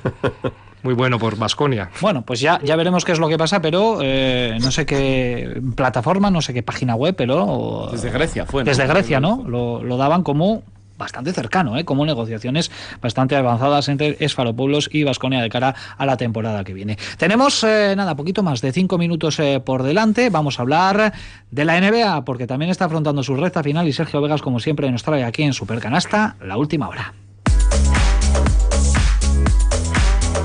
muy bueno por Basconia. Bueno, pues ya, ya veremos qué es lo que pasa, pero eh, no sé qué plataforma, no sé qué página web, pero... Desde Grecia fue, ¿no? Desde Grecia, ¿no? Lo, lo daban como bastante cercano, ¿eh? como negociaciones bastante avanzadas entre Esfaropoulos y Vasconia de cara a la temporada que viene. Tenemos, eh, nada, poquito más de cinco minutos eh, por delante. Vamos a hablar de la NBA, porque también está afrontando su recta final y Sergio Vegas, como siempre, nos trae aquí en Supercanasta la última hora.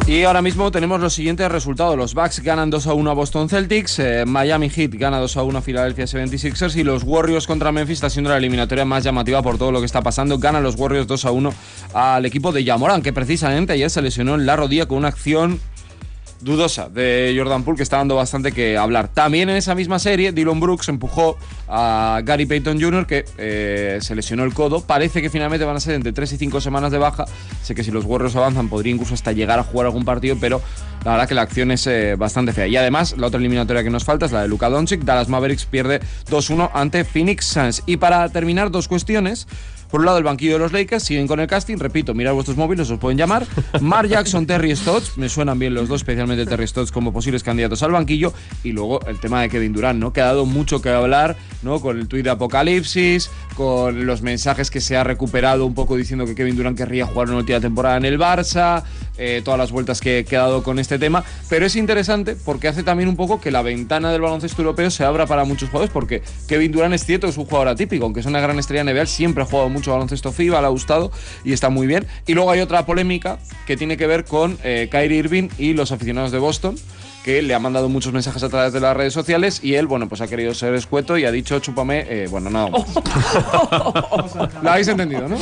Y ahora mismo tenemos los siguientes resultados. Los Bucks ganan 2 a 1 a Boston Celtics, eh, Miami Heat gana 2 a 1 a Philadelphia 76ers y los Warriors contra Memphis está siendo la eliminatoria más llamativa por todo lo que está pasando. Ganan los Warriors 2 a 1 al equipo de Yamoran, que precisamente ayer se lesionó en la rodilla con una acción dudosa de Jordan Poole que está dando bastante que hablar. También en esa misma serie, Dylan Brooks empujó a Gary Payton Jr., que eh, se lesionó el codo. Parece que finalmente van a ser entre 3 y 5 semanas de baja. Sé que si los Warriors avanzan podría incluso hasta llegar a jugar algún partido, pero la verdad que la acción es eh, bastante fea. Y además, la otra eliminatoria que nos falta es la de Luka Doncic. Dallas Mavericks pierde 2-1 ante Phoenix Suns. Y para terminar, dos cuestiones. Por un lado, el banquillo de los Lakers, siguen con el casting. Repito, mirad vuestros móviles, os pueden llamar. Mar Jackson, Terry Stotts, me suenan bien los dos, especialmente Terry Stotts como posibles candidatos al banquillo. Y luego el tema de Kevin Durant, ¿no? Que ha dado mucho que hablar, ¿no? Con el tuit de Apocalipsis, con los mensajes que se ha recuperado un poco diciendo que Kevin Durant querría jugar una última temporada en el Barça, eh, todas las vueltas que, ha dado con este tema. Pero es interesante porque hace también un poco que la ventana del baloncesto europeo se abra para muchos jugadores, porque Kevin Durant es cierto que es un jugador atípico, aunque es una gran estrella NBA, siempre ha jugado mucho baloncesto FIBA, le ha gustado y está muy bien. Y luego hay otra polémica que tiene que ver con eh, Kyrie Irving y los aficionados de Boston que le ha mandado muchos mensajes a través de las redes sociales y él, bueno, pues ha querido ser escueto y ha dicho, chúpame, eh, bueno, nada más. Lo habéis entendido, ¿no?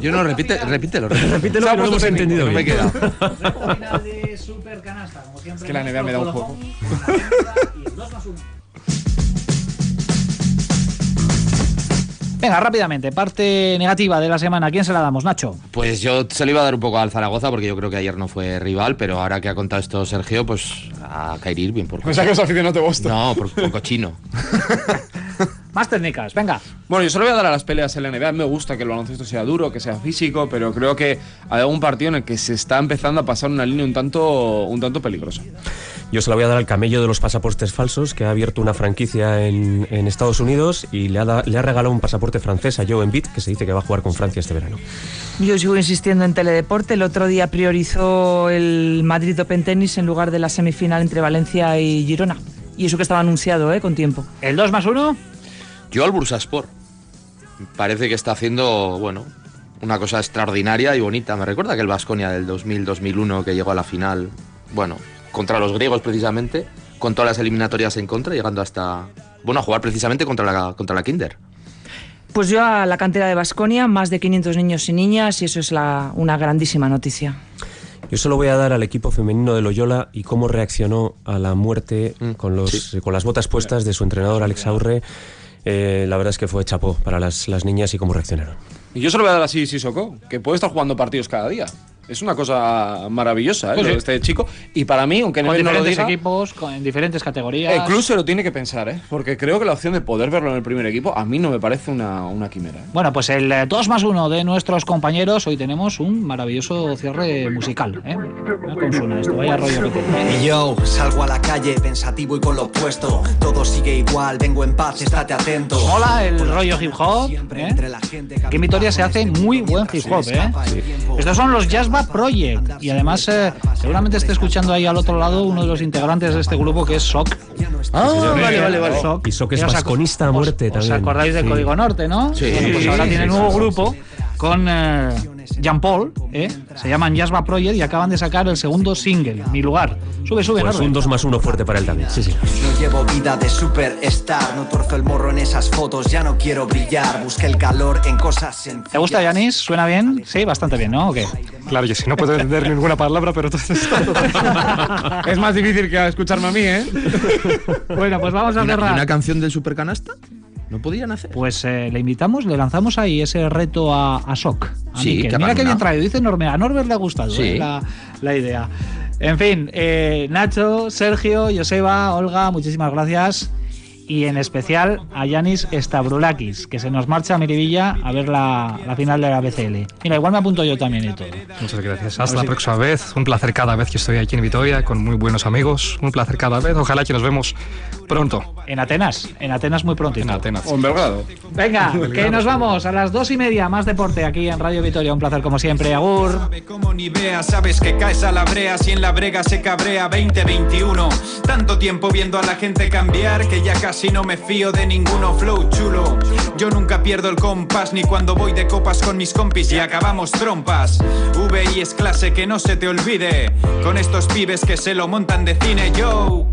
Yo no, repite, repítelo. repítelo. Que lo hemos entendido no me he bien. quedado. Final de Super Canasta, como siempre. Es que la NBA me da un juego. Venga, rápidamente, parte negativa de la semana. ¿A quién se la damos, Nacho? Pues yo se lo iba a dar un poco al Zaragoza porque yo creo que ayer no fue rival, pero ahora que ha contado esto Sergio, pues a Kyrie Irving. Por Pensaba que os aficionados de Boston. No, por, por cochino. Más técnicas, venga. Bueno, yo se lo voy a dar a las peleas en la NBA. Me gusta que el baloncesto sea duro, que sea físico, pero creo que hay algún partido en el que se está empezando a pasar una línea un tanto, un tanto peligrosa. Yo se la voy a dar al camello de los pasaportes falsos, que ha abierto una franquicia en, en Estados Unidos y le ha, da- le ha regalado un pasaporte francés a Joe Embiid, que se dice que va a jugar con Francia este verano. Yo sigo insistiendo en teledeporte. El otro día priorizó el Madrid Open Tennis en lugar de la semifinal entre Valencia y Girona. Y eso que estaba anunciado, ¿eh? Con tiempo. ¿El 2 más 1? Yo al Bursaspor. Parece que está haciendo, bueno, una cosa extraordinaria y bonita. Me recuerda que el Vasconia del 2000-2001 que llegó a la final, bueno, contra los griegos precisamente, con todas las eliminatorias en contra, llegando hasta, bueno, a jugar precisamente contra la, contra la Kinder. Pues yo a la cantera de Basconia, más de 500 niños y niñas, y eso es la- una grandísima noticia. Yo se lo voy a dar al equipo femenino de Loyola y cómo reaccionó a la muerte con, los, con las botas puestas de su entrenador Alex Aurre. Eh, la verdad es que fue chapó para las, las niñas y cómo reaccionaron. Y yo se lo voy a dar así, Sissoko, que puede estar jugando partidos cada día. Es una cosa maravillosa, ¿eh? Pues sí. este chico. Y para mí, aunque Con no lo diferentes diga, equipos, con, en diferentes categorías. el club se lo tiene que pensar, ¿eh? Porque creo que la opción de poder verlo en el primer equipo a mí no me parece una, una quimera. ¿eh? Bueno, pues el 2 más 1 de nuestros compañeros, hoy tenemos un maravilloso cierre musical. ¿eh? Cómo suena esto, vaya rollo que tiene. Y yo salgo a la calle pensativo y con lo puesto. Todo sigue igual, vengo en paz, estate atento. Mola el rollo hip hop. ¿eh? Aquí en Vitoria se hace muy buen hip hop. ¿eh? Estos son los Jazzba Project. Y además, eh, seguramente esté escuchando ahí al otro lado uno de los integrantes de este grupo que es Sok. Ah, Sí, vale, vale, vale. Sok. Y que es vasconista a muerte os- también. ¿Os acordáis del Sí. Código Norte, no? Sí. Bueno, pues ahora sí, nuevo grupo con eh, Jean Paul, ¿eh? se llaman Jazzba Project y acaban de sacar el segundo single, Mi Lugar. Sube, sube, Pues Norbert. un 2 más 1 fuerte para el David. Sí, sí. No llevo vida de superstar, no torzo el morro en esas fotos, ya no quiero brillar. Busqué el calor en cosas sencillas. ¿Te gusta, Yanis? ¿Suena bien? Sí, bastante bien, ¿no? ¿O qué? Claro que sí, no puedo entender ninguna palabra, pero todo está es más difícil que escucharme a mí, ¿eh? Bueno, pues vamos a ¿Y una, cerrar. una canción del Supercanasta? ¿No podían hacer? Pues eh, le invitamos, le lanzamos ahí ese reto a, a Sok. a Sí, que Mira qué bien traído, dice Norme. A Norbert le ha gustado Sí. eh, la, la idea. En fin, eh, Nacho, Sergio, Joseba, Olga, muchísimas gracias. Y en especial a Yanis Stavrulakis, que se nos marcha a Miribilla a ver la, la final de la BCL. Mira, igual me apunto yo también y todo. Muchas gracias. Hasta la próxima vez. Un placer cada vez que estoy aquí en Vitoria con muy buenos amigos. Un placer cada vez. Ojalá que nos vemos pronto. En Atenas, en Atenas muy prontito. En Atenas. O en Belgrado. Venga, que nos vamos a las dos y media, más deporte aquí en Radio Vitoria. Un placer como siempre, Agur. sabe como ni vea, sabes que caes a la brea si en la brega se cabrea 2021. Tanto tiempo viendo a la gente cambiar que ya casi no me fío de ninguno flow chulo. Yo nunca pierdo el compás ni cuando voy de copas con mis compis y acabamos trompas. VI es clase que no se te olvide con estos pibes que se lo montan de cine. Yo.